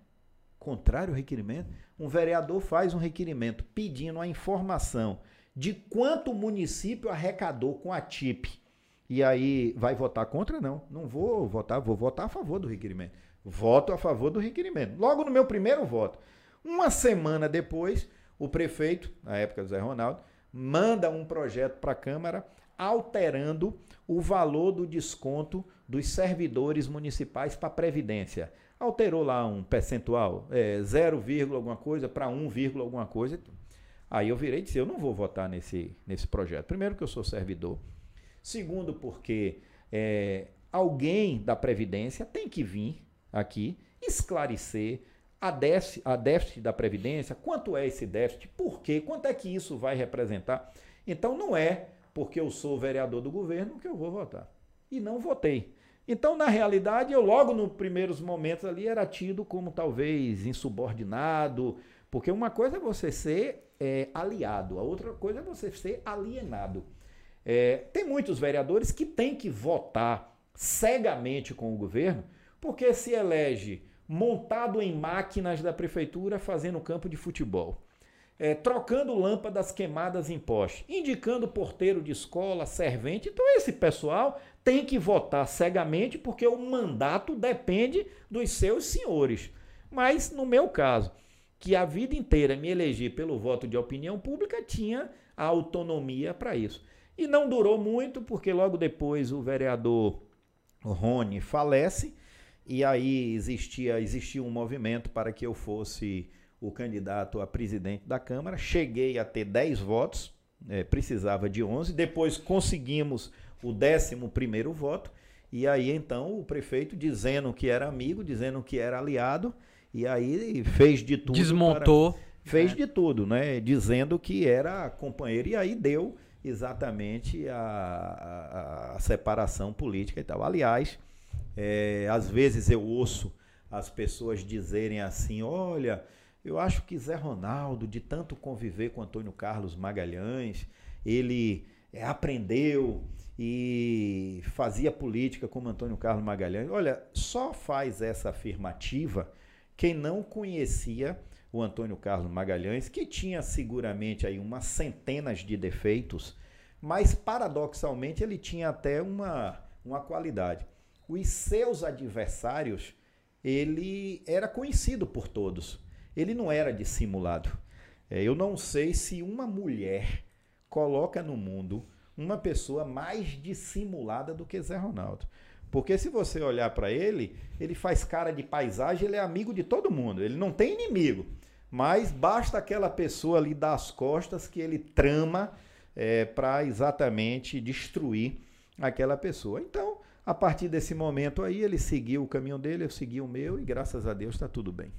Contrário ao requerimento? Um vereador faz um requerimento pedindo a informação de quanto o município arrecadou com a TIP e aí vai votar contra? Não, não vou votar, vou votar a favor do requerimento. Voto a favor do requerimento. Logo no meu primeiro voto. Uma semana depois, o prefeito, na época do Zé Ronaldo, manda um projeto para a Câmara alterando o valor do desconto dos servidores municipais para a Previdência. Alterou lá um percentual, é, 0, alguma coisa para 1, alguma coisa. Aí eu virei e disse: eu não vou votar nesse, nesse projeto. Primeiro, que eu sou servidor. Segundo, porque é, alguém da Previdência tem que vir aqui esclarecer a déficit, a déficit da Previdência, quanto é esse déficit, por quê, quanto é que isso vai representar. Então não é porque eu sou vereador do governo que eu vou votar. E não votei. Então, na realidade, eu logo nos primeiros momentos ali era tido como talvez insubordinado, porque uma coisa é você ser é, aliado, a outra coisa é você ser alienado. É, tem muitos vereadores que têm que votar cegamente com o governo, porque se elege montado em máquinas da prefeitura fazendo campo de futebol, é, trocando lâmpadas queimadas em poste, indicando porteiro de escola, servente. Então, esse pessoal tem que votar cegamente porque o mandato depende dos seus senhores. Mas, no meu caso, que a vida inteira me elegi pelo voto de opinião pública, tinha a autonomia para isso. E não durou muito, porque logo depois o vereador Rony falece, e aí existia, existia um movimento para que eu fosse o candidato a presidente da Câmara. Cheguei a ter 10 votos, é, precisava de 11, depois conseguimos o 11 voto, e aí então o prefeito dizendo que era amigo, dizendo que era aliado, e aí fez de tudo. Desmontou. Para, fez é. de tudo, né? Dizendo que era companheiro, e aí deu exatamente a, a, a separação política e tal. Aliás, é, às vezes eu ouço as pessoas dizerem assim: olha, eu acho que Zé Ronaldo, de tanto conviver com Antônio Carlos Magalhães, ele é, aprendeu e fazia política como Antônio Carlos Magalhães. Olha, só faz essa afirmativa quem não conhecia o Antônio Carlos Magalhães, que tinha seguramente aí umas centenas de defeitos, mas paradoxalmente ele tinha até uma, uma qualidade. Os seus adversários, ele era conhecido por todos. Ele não era dissimulado. É, eu não sei se uma mulher coloca no mundo uma pessoa mais dissimulada do que Zé Ronaldo. Porque se você olhar para ele, ele faz cara de paisagem, ele é amigo de todo mundo, ele não tem inimigo. Mas basta aquela pessoa ali dar as costas que ele trama é, para exatamente destruir aquela pessoa. Então, a partir desse momento aí, ele seguiu o caminho dele, eu segui o meu e graças a Deus está tudo bem.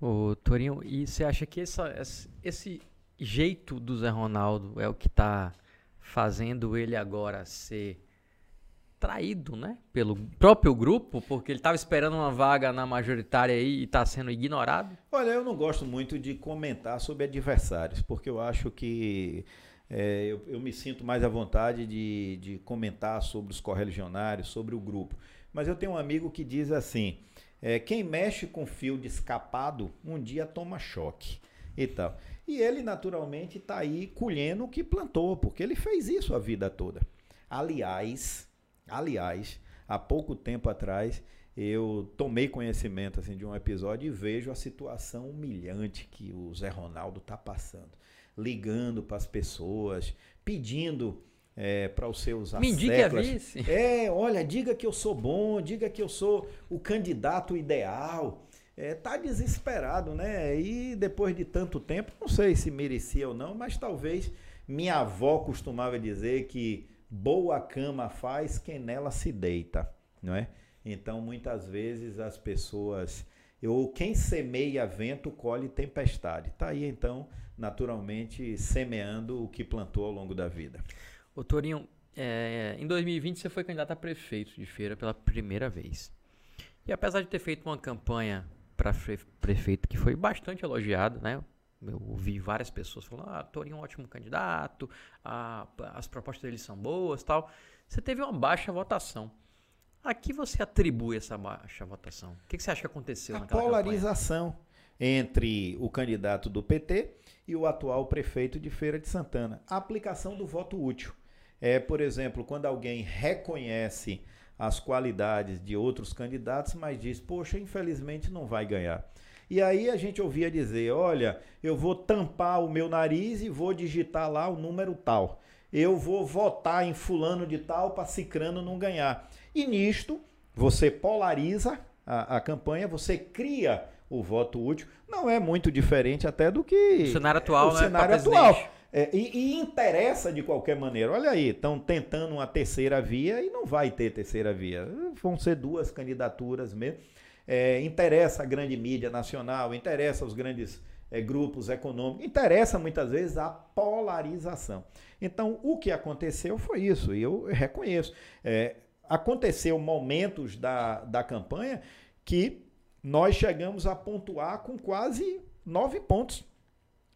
Ô, Torinho, e você acha que essa, esse jeito do Zé Ronaldo é o que está fazendo ele agora ser traído, né? Pelo próprio grupo, porque ele estava esperando uma vaga na majoritária aí e está sendo ignorado? Olha, eu não gosto muito de comentar sobre adversários, porque eu acho que é, eu, eu, me sinto mais à vontade de, de comentar sobre os correligionários, sobre o grupo. Mas eu tenho um amigo que diz assim: é, quem mexe com fio de escapado, um dia toma choque e tal. E ele, naturalmente, está aí colhendo o que plantou, porque ele fez isso a vida toda. Aliás, aliás, há pouco tempo atrás, eu tomei conhecimento assim, de um episódio e vejo a situação humilhante que o Zé Ronaldo está passando. Ligando para as pessoas, pedindo é, para os seus Me indique a vice. É, olha, diga que eu sou bom, diga que eu sou o candidato ideal. É, tá desesperado, né? E depois de tanto tempo, não sei se merecia ou não, mas talvez minha avó costumava dizer que boa cama faz quem nela se deita, não é? Então, muitas vezes as pessoas, ou quem semeia vento colhe tempestade. Tá aí então, naturalmente, semeando o que plantou ao longo da vida. Ô Torinho, é, em 2020 você foi candidato a prefeito de feira pela primeira vez. E apesar de ter feito uma campanha para prefeito que foi bastante elogiado, né? Eu ouvi várias pessoas falando, ah, Torinho é um ótimo candidato, a, as propostas dele são boas tal. Você teve uma baixa votação. A que você atribui essa baixa votação? O que, que você acha que aconteceu a naquela polarização campanha? entre o candidato do PT e o atual prefeito de Feira de Santana. A aplicação do voto útil. É, por exemplo, quando alguém reconhece as qualidades de outros candidatos, mas diz, poxa, infelizmente não vai ganhar. E aí a gente ouvia dizer: olha, eu vou tampar o meu nariz e vou digitar lá o número tal. Eu vou votar em fulano de tal para cicrano não ganhar. E nisto, você polariza a, a campanha, você cria o voto útil. Não é muito diferente até do que o cenário atual. O né, cenário atual. É, e, e, interessa de qualquer maneira. Olha aí, estão tentando uma terceira via e não vai ter terceira via. Vão ser duas candidaturas mesmo. É, interessa a grande mídia nacional, interessa os grandes é, grupos econômicos, interessa muitas vezes a polarização. Então, o que aconteceu foi isso, e eu reconheço. É, aconteceu momentos da, da campanha que nós chegamos a pontuar com quase nove pontos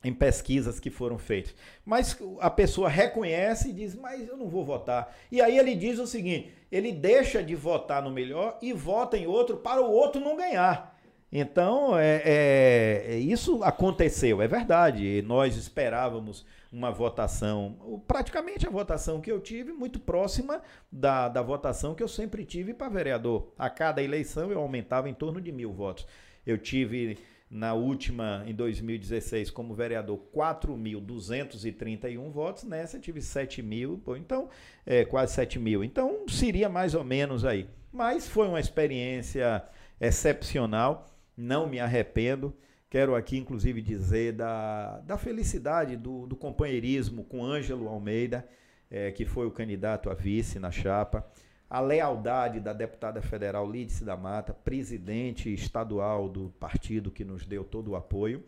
em pesquisas que foram feitas. Mas a pessoa reconhece e diz, mas eu não vou votar. E aí ele diz o seguinte: ele deixa de votar no melhor e vota em outro para o outro não ganhar. Então, é, é, é isso aconteceu, é verdade. Nós esperávamos uma votação, praticamente a votação que eu tive, muito próxima da, da votação que eu sempre tive para vereador. A cada eleição eu aumentava em torno de mil votos. Eu tive na última, em 2016, como vereador, 4.231 votos. Nessa tive 7 mil, então, é, quase 7 mil. Então, seria mais ou menos aí. Mas foi uma experiência excepcional, não me arrependo. Quero aqui, inclusive, dizer da, da felicidade, do, do companheirismo com Ângelo Almeida, é, que foi o candidato a vice na chapa a lealdade da deputada federal Lídice da Mata, presidente estadual do partido que nos deu todo o apoio.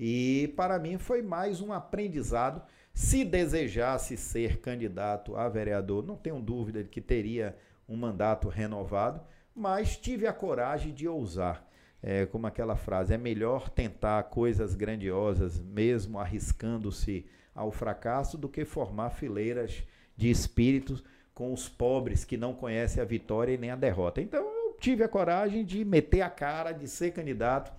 E para mim foi mais um aprendizado. Se desejasse ser candidato a vereador, não tenho dúvida de que teria um mandato renovado, mas tive a coragem de ousar. É, como aquela frase, é melhor tentar coisas grandiosas, mesmo arriscando-se ao fracasso, do que formar fileiras de espíritos com os pobres que não conhecem a vitória e nem a derrota. Então eu tive a coragem de meter a cara, de ser candidato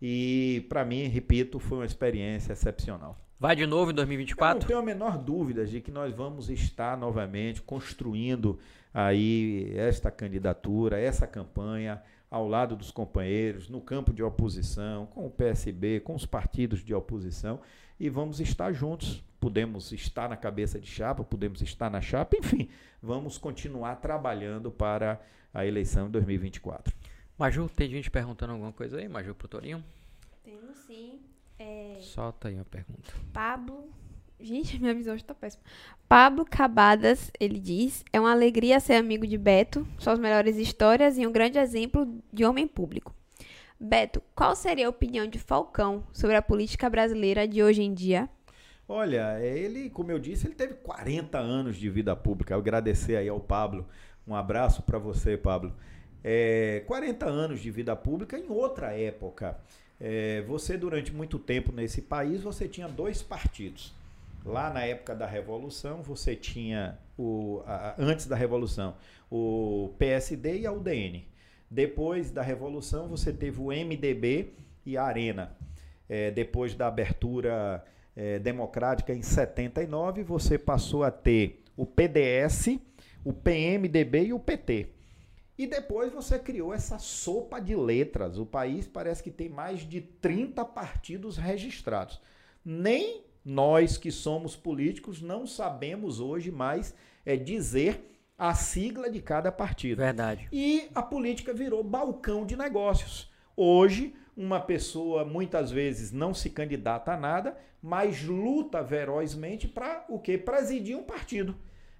e para mim, repito, foi uma experiência excepcional. Vai de novo em 2024? Eu não tenho a menor dúvida de que nós vamos estar novamente construindo aí esta candidatura, essa campanha ao lado dos companheiros, no campo de oposição, com o PSB, com os partidos de oposição e vamos estar juntos. Podemos estar na cabeça de chapa, podemos estar na chapa, enfim, vamos continuar trabalhando para a eleição de 2024. Maju, tem gente perguntando alguma coisa aí, Maju, pro Torinho? Temos sim. É... Solta aí a pergunta. Pablo. Gente, minha visão está péssima. Pablo Cabadas, ele diz: é uma alegria ser amigo de Beto, suas melhores histórias e um grande exemplo de homem público. Beto, qual seria a opinião de Falcão sobre a política brasileira de hoje em dia? Olha, ele, como eu disse, ele teve 40 anos de vida pública. Eu agradecer aí ao Pablo. Um abraço para você, Pablo. É, 40 anos de vida pública em outra época. É, você, durante muito tempo nesse país, você tinha dois partidos. Lá na época da Revolução, você tinha, o, a, antes da Revolução, o PSD e a UDN. Depois da Revolução, você teve o MDB e a Arena. é, depois da abertura é, democrática em 79, você passou a ter o PDS, o PMDB e o PT. E depois você criou essa sopa de letras. O país parece que tem mais de 30 partidos registrados. Nem nós que somos políticos não sabemos hoje mais é, dizer a sigla de cada partido. Verdade. E a política virou balcão de negócios. Hoje, uma pessoa muitas vezes não se candidata a nada, mas luta ferozmente para o quê? Presidir um partido.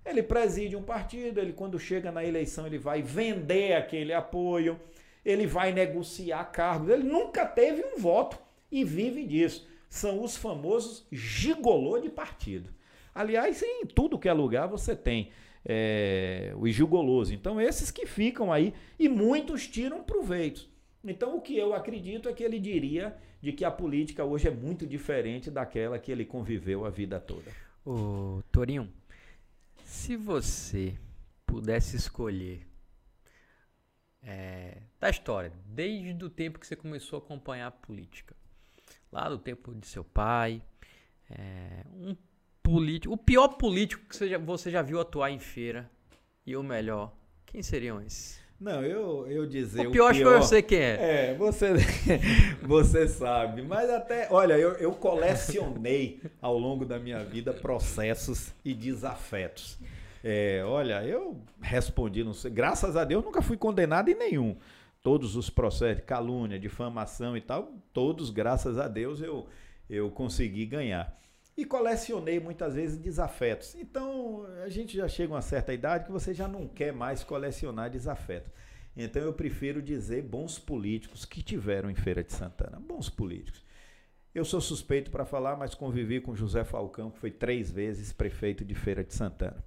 Ele preside um partido, ele quando chega na eleição, ele vai vender aquele apoio, ele vai negociar cargos, ele nunca teve um voto e vive disso. São os famosos gigolô de partido. Aliás, em tudo que é lugar você tem é, os gigolôs. Então, esses que ficam aí e muitos tiram proveito. Então, o que eu acredito é que ele diria de que a política hoje é muito diferente daquela que ele conviveu a vida toda. O Torinho, se você pudesse escolher é, da história, desde o tempo que você começou a acompanhar a política, lá do tempo de seu pai, é, um político, o pior político que você já, você já viu atuar em feira e o melhor, quem seriam esses? Não, eu, eu dizer. O pior, acho que eu sei é. É, você, você sabe. Mas até, olha, eu, eu colecionei ao longo da minha vida processos e desafetos. É, olha, eu respondi, não sei, graças a Deus nunca fui condenado em nenhum. Todos os processos de calúnia, difamação e tal, todos, graças a Deus, eu, eu consegui ganhar. E colecionei muitas vezes desafetos. Então, a gente já chega a uma certa idade que você já não quer mais colecionar desafetos. Então, eu prefiro dizer bons políticos que tiveram em Feira de Santana. Bons políticos. Eu sou suspeito para falar, mas convivi com José Falcão, que foi três vezes prefeito de Feira de Santana.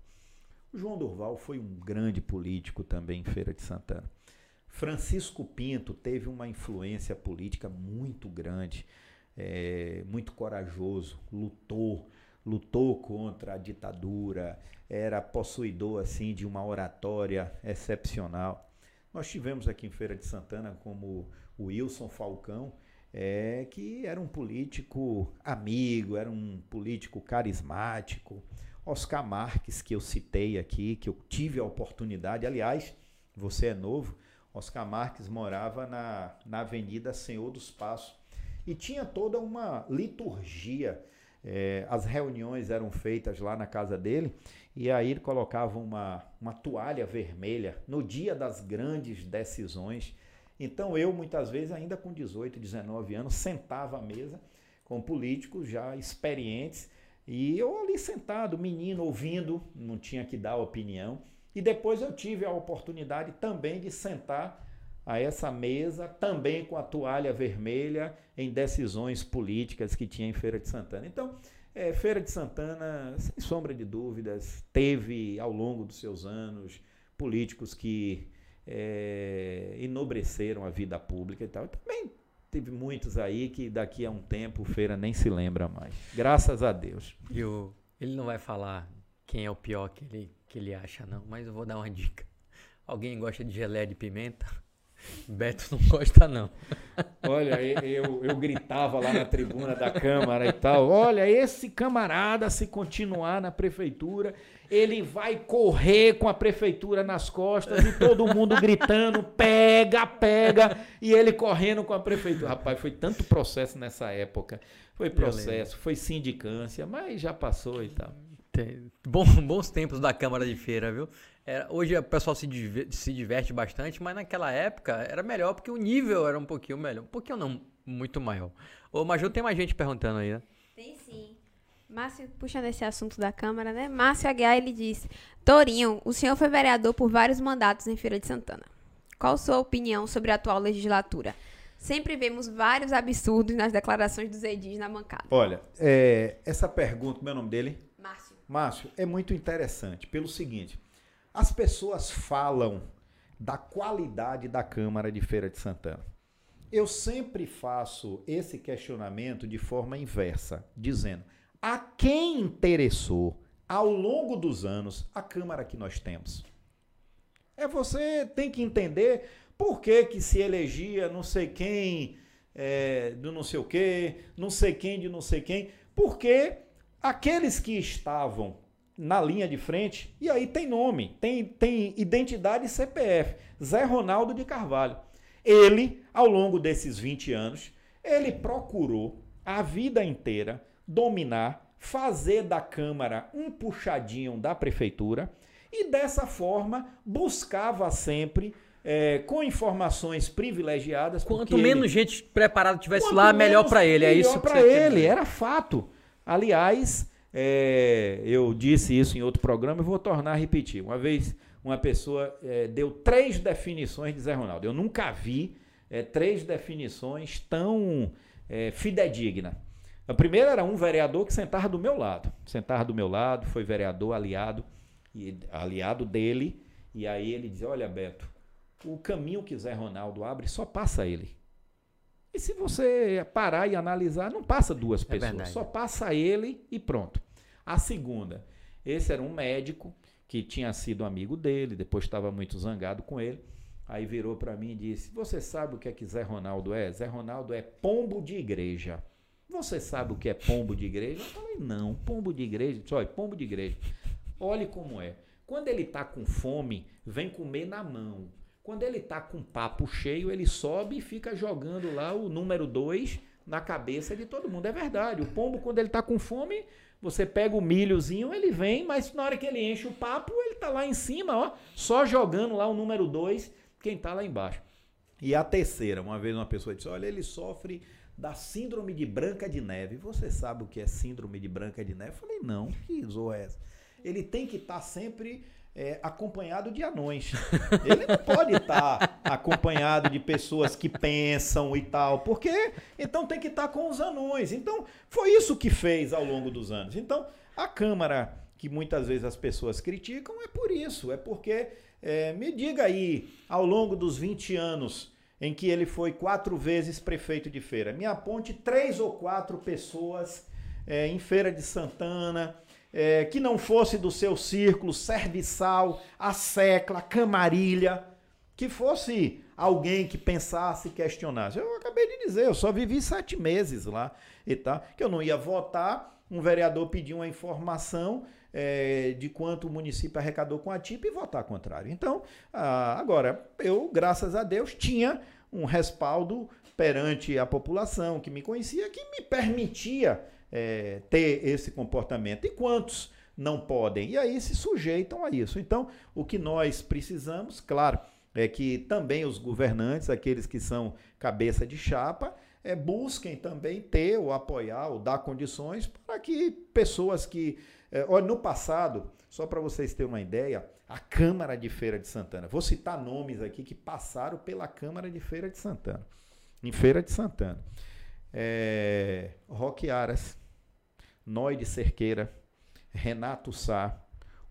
O João Durval foi um grande político também em Feira de Santana. Francisco Pinto teve uma influência política muito grande é, muito corajoso, lutou, lutou contra a ditadura, era possuidor assim de uma oratória excepcional. Nós tivemos aqui em Feira de Santana como o Wilson Falcão, é, que era um político amigo, era um político carismático. Oscar Marques, que eu citei aqui, que eu tive a oportunidade, aliás, você é novo, Oscar Marques morava na, na Avenida Senhor dos Passos, e tinha toda uma liturgia. É, as reuniões eram feitas lá na casa dele e aí ele colocava uma, uma toalha vermelha no dia das grandes decisões. Então eu, muitas vezes, ainda com 18, 19 anos, sentava à mesa com políticos já experientes e eu ali sentado, menino, ouvindo, não tinha que dar opinião. E depois eu tive a oportunidade também de sentar a essa mesa, também com a toalha vermelha, em decisões políticas que tinha em Feira de Santana. Então, é, Feira de Santana, sem sombra de dúvidas, teve ao longo dos seus anos políticos que é, enobreceram a vida pública e tal. Também teve muitos aí que daqui a um tempo Feira nem se lembra mais. Graças a Deus. E o, ele não vai falar quem é o pior que ele, que ele acha, não, mas eu vou dar uma dica. Alguém gosta de geleia de pimenta? Beto não gosta, não. Olha, eu, eu gritava lá na tribuna da Câmara e tal. Olha, esse camarada, se continuar na prefeitura, ele vai correr com a prefeitura nas costas e todo mundo gritando: pega, pega, e ele correndo com a prefeitura. Rapaz, foi tanto processo nessa época. Foi processo, foi sindicância, mas já passou e tal. Tem, bom, bons tempos da Câmara de Feira, viu? Era, hoje o pessoal se, diverte, se diverte bastante, mas naquela época era melhor porque o nível era um pouquinho melhor. Um pouquinho não, muito maior. Ô, Maju, tem mais gente perguntando aí, né? Tem sim. Márcio, puxando esse assunto da Câmara, né? Márcio Aguiar, ele diz: Torinho, o senhor foi vereador por vários mandatos em Feira de Santana. Qual sua opinião sobre a atual legislatura? Sempre vemos vários absurdos nas declarações dos edis na bancada. Olha, é, essa pergunta, meu nome dele? Márcio. É muito interessante pelo seguinte: as pessoas falam da qualidade da Câmara de Feira de Santana. Eu sempre faço esse questionamento de forma inversa, dizendo: a quem interessou ao longo dos anos a Câmara que nós temos? É você tem que entender por que, que se elegia não sei quem é, do não sei o quê, não sei quem de não sei quem, porque aqueles que estavam na linha de frente, e aí tem nome, tem, tem identidade e CPF, Zé Ronaldo de Carvalho. Ele, ao longo desses 20 anos, ele procurou a vida inteira dominar, fazer da Câmara um puxadinho da Prefeitura e dessa forma buscava sempre é, com informações privilegiadas. Quanto menos ele, gente preparada tivesse lá, melhor para ele. É isso para ele, era fato. Aliás, é, eu disse isso em outro programa e vou tornar a repetir. Uma vez uma pessoa é, deu três definições de Zé Ronaldo. Eu nunca vi é, três definições tão é, fidedignas. A primeira era um vereador que sentava do meu lado. Sentava do meu lado, foi vereador aliado, e, aliado dele. E aí ele dizia: Olha, Beto, o caminho que Zé Ronaldo abre só passa ele. E se você parar e analisar, não passa duas é pessoas, só passa ele e pronto. A segunda, esse era um médico que tinha sido amigo dele, depois estava muito zangado com ele. Aí virou para mim e disse: Você sabe o que é que Zé Ronaldo é? Zé Ronaldo é pombo de igreja. Você sabe o que é pombo de igreja? Eu falei: Não, pombo de igreja. Olha, pombo de igreja. Olhe como é. Quando ele está com fome, vem comer na mão. Quando ele tá com papo cheio, ele sobe e fica jogando lá o número 2 na cabeça de todo mundo. É verdade. O pombo, quando ele tá com fome, você pega o milhozinho, ele vem, mas na hora que ele enche o papo, ele tá lá em cima, ó, só jogando lá o número 2, quem tá lá embaixo. E a terceira, uma vez uma pessoa disse: Olha, ele sofre da síndrome de Branca de Neve. Você sabe o que é síndrome de Branca de Neve? Eu falei: Não, que zorra é essa? Ele tem que estar tá sempre é, acompanhado de anões. Ele não pode estar acompanhado de pessoas que pensam e tal, porque então tem que estar com os anões. Então, foi isso que fez ao longo dos anos. Então, a Câmara, que muitas vezes as pessoas criticam, é por isso, é porque, é, me diga aí, ao longo dos 20 anos em que ele foi quatro vezes prefeito de feira, me aponte três ou quatro pessoas é, em Feira de Santana é, que não fosse do seu círculo serviçal, a secla, camarilha, que fosse alguém que pensasse e questionasse. Eu acabei de dizer, eu só vivi sete meses lá e tal, que eu não ia votar, um vereador pediu uma informação é, de quanto o município arrecadou com a TIP e votar contrário. Então, ah, agora, eu, graças a Deus, tinha um respaldo perante a população que me conhecia, que me permitia é, ter esse comportamento. E quantos não podem? E aí se sujeitam a isso. Então, o que nós precisamos, claro, é que também os governantes, aqueles que são cabeça de chapa, é, busquem também ter ou apoiar ou dar condições para que pessoas que. É, olha, no passado, só para vocês terem uma ideia, a Câmara de Feira de Santana, vou citar nomes aqui que passaram pela Câmara de Feira de Santana. Em Feira de Santana. É, Roque Aras, Noide Cerqueira, Renato Sá,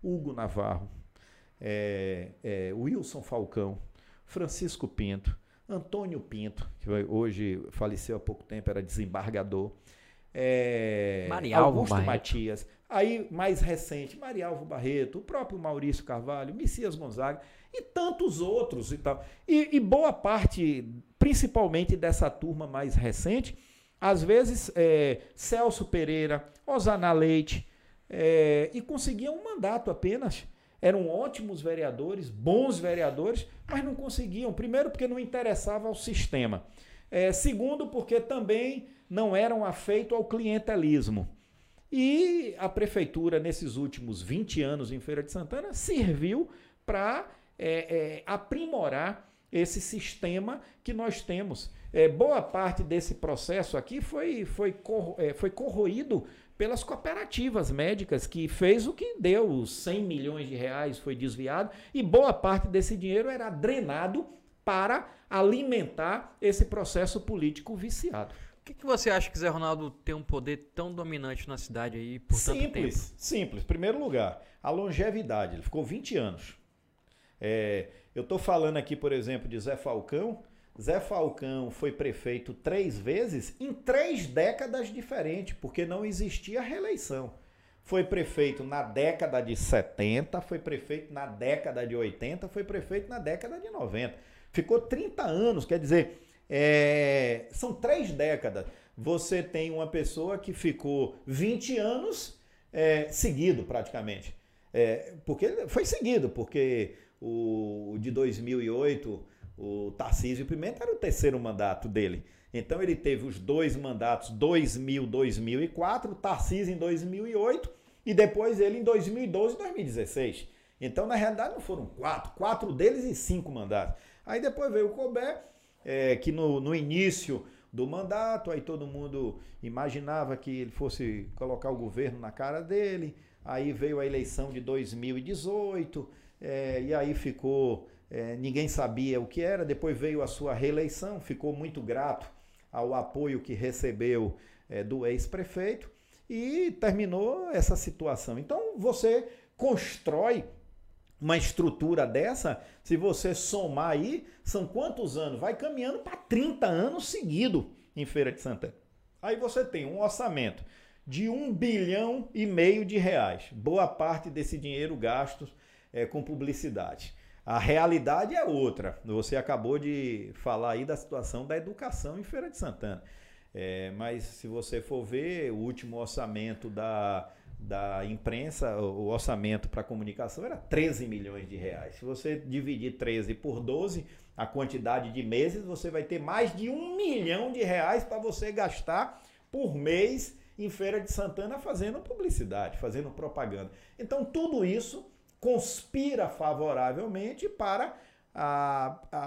Hugo Navarro, é, é, Wilson Falcão, Francisco Pinto, Antônio Pinto, que hoje faleceu há pouco tempo, era desembargador. É, Augusto Barreto. Matias. Aí, mais recente, Marialvo Barreto, o próprio Maurício Carvalho, Messias Gonzaga e tantos outros e tal. E, e boa parte, principalmente dessa turma mais recente, às vezes é, Celso Pereira, Osana Leite, é, e conseguiam um mandato apenas. Eram ótimos vereadores, bons vereadores, mas não conseguiam. Primeiro, porque não interessava ao sistema. É, segundo, porque também não eram afeitos ao clientelismo. E a prefeitura, nesses últimos 20 anos em Feira de Santana, serviu para é, é, aprimorar esse sistema que nós temos. É, boa parte desse processo aqui foi, foi, corro, é, foi corroído pelas cooperativas médicas, que fez o que deu, 100 milhões de reais foi desviado, e boa parte desse dinheiro era drenado para alimentar esse processo político viciado. Por que, que você acha que Zé Ronaldo tem um poder tão dominante na cidade aí por simples, tanto tempo? Simples. Primeiro lugar, a longevidade. Ele ficou 20 anos. É, eu estou falando aqui, por exemplo, de Zé Falcão. Zé Falcão foi prefeito três vezes em três décadas diferentes, porque não existia reeleição. Foi prefeito na década de 70, foi prefeito na década de 80, foi prefeito na década de 90. Ficou 30 anos, quer dizer, é, são três décadas. Você tem uma pessoa que ficou 20 anos é, seguido, praticamente. É, porque foi seguido, porque o de 2008, o Tarcísio Pimenta era o terceiro mandato dele. Então ele teve os dois mandatos, 2000, 2004, o Tarcísio em 2008 e depois ele em 2012 e 2016. Então, na realidade, não foram quatro, quatro deles e cinco mandatos. Aí depois veio o Colbert, é, que no, no início do mandato, aí todo mundo imaginava que ele fosse colocar o governo na cara dele. Aí veio a eleição de 2018, é, e aí ficou. É, ninguém sabia o que era. Depois veio a sua reeleição, ficou muito grato ao apoio que recebeu é, do ex-prefeito e terminou essa situação. Então você constrói uma estrutura dessa, se você somar aí, são quantos anos? Vai caminhando para 30 anos seguido em Feira de Santana. Aí você tem um orçamento de um bilhão e meio de reais. Boa parte desse dinheiro gasto é, com publicidade. A realidade é outra. Você acabou de falar aí da situação da educação em Feira de Santana. É, mas se você for ver o último orçamento da, da imprensa, o orçamento para comunicação era 13 milhões de reais. Se você dividir 13 por 12, a quantidade de meses, você vai ter mais de um milhão de reais para você gastar por mês em Feira de Santana fazendo publicidade, fazendo propaganda. Então tudo isso conspira favoravelmente para a, a,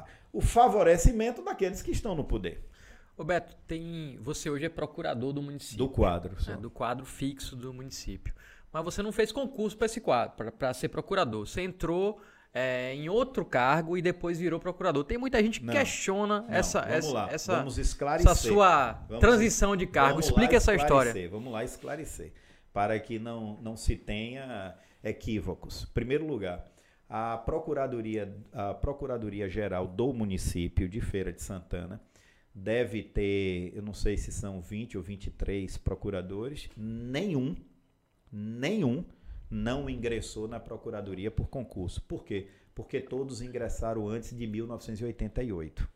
a, o favorecimento daqueles que estão no poder. Roberto, tem você hoje é procurador do município. Do quadro, é, do quadro fixo do município. Mas você não fez concurso para esse quadro, para ser procurador. Você entrou é, em outro cargo e depois virou procurador. Tem muita gente que não, questiona não, essa, essa, lá, essa, essa sua vamos, transição de cargo. Explica essa história. Vamos lá esclarecer, para que não, não se tenha equívocos. Em primeiro lugar, a Procuradoria, a Procuradoria Geral do município de Feira de Santana deve ter, eu não sei se são 20 ou 23 procuradores, nenhum, nenhum não ingressou na Procuradoria por concurso. Por quê? Porque todos ingressaram antes de 1988.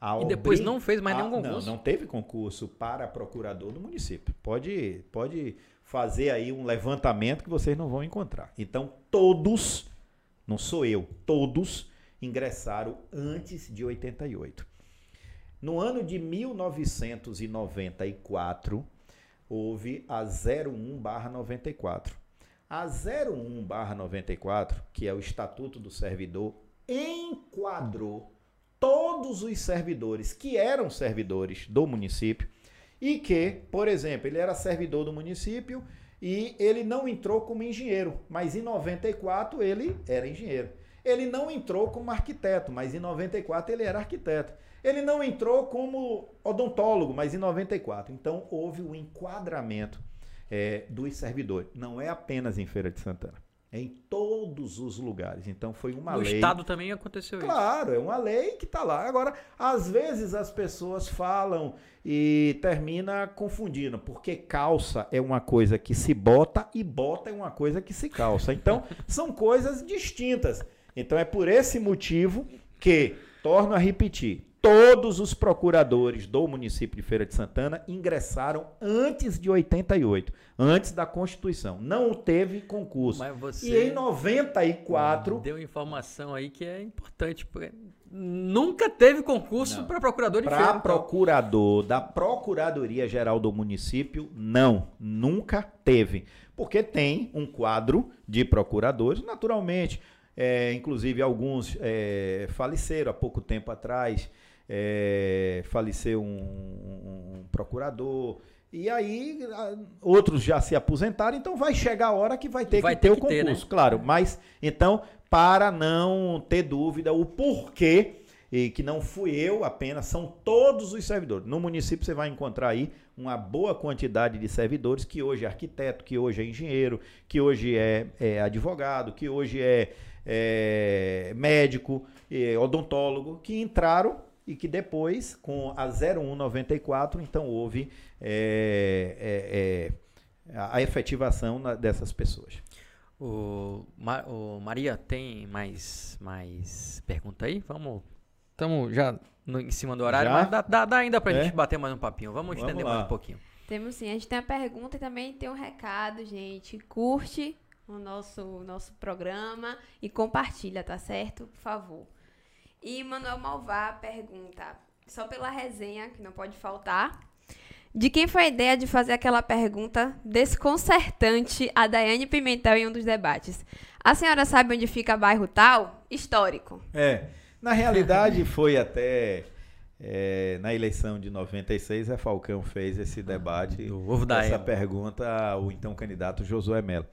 A e depois não fez mais nenhum concurso? Não, não teve concurso para procurador do município. Pode, pode fazer aí um levantamento que vocês não vão encontrar. Então, todos, não sou eu, todos ingressaram antes de 88. No ano de 1994, houve a 01/94. A 01/94, que é o Estatuto do Servidor, enquadrou todos os servidores que eram servidores do município e que, por exemplo, ele era servidor do município e ele não entrou como engenheiro, mas em 94 ele era engenheiro. Ele não entrou como arquiteto, mas em 94 ele era arquiteto. Ele não entrou como odontólogo, mas em 94. Então houve o enquadramento é, dos servidores. Não é apenas em Feira de Santana. Em todos os lugares. Então foi uma no lei. No estado também aconteceu claro, isso. Claro, é uma lei que está lá. Agora, às vezes as pessoas falam e termina confundindo, porque calça é uma coisa que se bota e bota é uma coisa que se calça. Então, são coisas distintas. Então é por esse motivo que, torno a repetir, todos os procuradores do município de Feira de Santana ingressaram antes de 88, antes da Constituição. Não teve concurso. Você... E em 94. Deu informação aí que é importante. Nunca teve concurso para procurador de pra Feira. Para procurador da Procuradoria Geral do município, não. Nunca teve. Porque tem um quadro de procuradores, naturalmente. É, inclusive, alguns é, faleceram há pouco tempo atrás é, faleceu um, um, procurador. E aí, outros já se aposentaram, então vai chegar a hora que vai ter vai que ter, ter o concurso, ter, né? claro. Mas, então, para não ter dúvida, o porquê, e que não fui eu apenas, são todos os servidores. No município você vai encontrar aí uma boa quantidade de servidores que hoje é arquiteto, que hoje é engenheiro, que hoje é, é advogado, que hoje é, é médico, é odontólogo, que entraram e que depois, com a 0194, então houve é, é, é, a efetivação na, dessas pessoas. O, o, Maria, tem mais, mais pergunta aí? Vamos estamos já no- em cima do horário, Já? mas dá, dá- dá ainda pra É? gente bater mais um papinho. Vamos, Vamos estender lá. mais um pouquinho. Temos sim, a gente tem a pergunta e também tem um recado, gente. Curte o nosso, o nosso programa e compartilha, tá certo? Por favor. E Manuel Malvá pergunta, só pela resenha, que não pode faltar, de quem foi a ideia de fazer aquela pergunta desconcertante a Daiane Pimentel em um dos debates? A senhora sabe onde fica bairro tal? Histórico. É, na realidade foi até é, na eleição de 96, a Falcão fez esse debate, essa pergunta ao então candidato Josué Melo.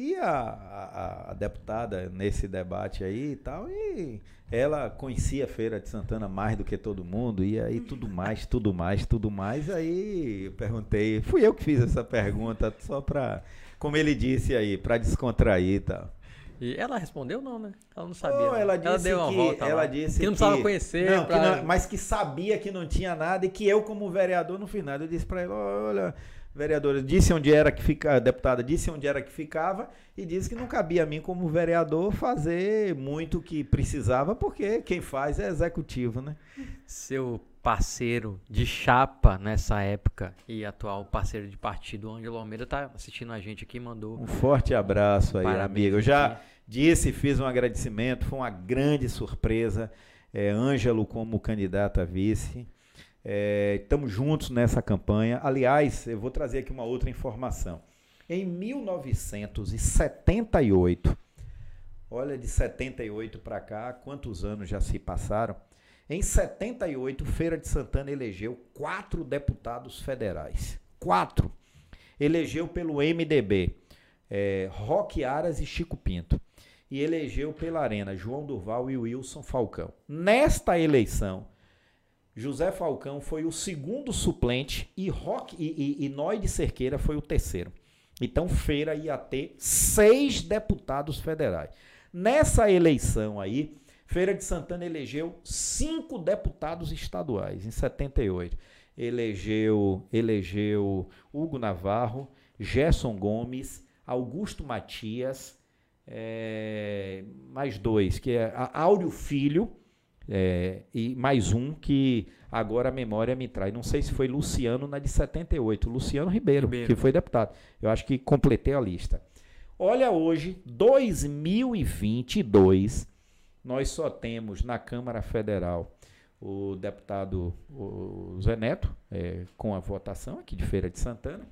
E a, a- a deputada nesse debate aí e tal, e ela conhecia a Feira de Santana mais do que todo mundo, e aí tudo mais, tudo mais, tudo mais. Aí eu perguntei, fui eu que fiz essa pergunta, só pra, como ele disse aí, pra descontrair e tal. E ela respondeu não, né? Ela não sabia. Né? ela disse deu uma que, volta ela lá. disse que não precisava conhecer. não, que pra- não- mas que sabia que não tinha nada e que eu como vereador no final eu disse para ela, olha, vereadora, disse onde era que fica, a deputada disse onde era que ficava e disse que não cabia a mim como vereador fazer muito o que precisava porque quem faz é executivo, né? Seu parceiro de chapa nessa época e atual parceiro de partido, Ângelo Almeida, tá assistindo a gente aqui, mandou Um forte abraço aí, amigo. Eu já disse, fiz um agradecimento, foi uma grande surpresa. É, Ângelo como candidato a vice. Estamos juntos nessa campanha. Aliás, eu vou trazer aqui uma outra informação. Em 1978, olha de 78 para cá, quantos anos já se passaram? Em 78, Feira de Santana elegeu quatro deputados federais. Quatro. Elegeu pelo MDB é, Roque Aras e Chico Pinto. E elegeu pela Arena João Durval e Wilson Falcão. Nesta eleição, José Falcão foi o segundo suplente e, Roque, e, e, e Noide Cerqueira foi o terceiro. Então, Feira ia ter seis deputados federais. Nessa eleição aí, Feira de Santana elegeu cinco deputados estaduais em 78. Elegeu, elegeu Hugo Navarro, Gerson Gomes, Augusto Matias, é, mais dois, que é Áureo Filho, é, e mais um que agora a memória me traz. Não sei se foi Luciano na de 78, Luciano Ribeiro, Ribeiro. que foi deputado. Eu acho que completei a lista. Olha hoje, 2022, nós só temos na Câmara Federal o deputado o Zé Neto, é, com a votação aqui de Feira de Santana,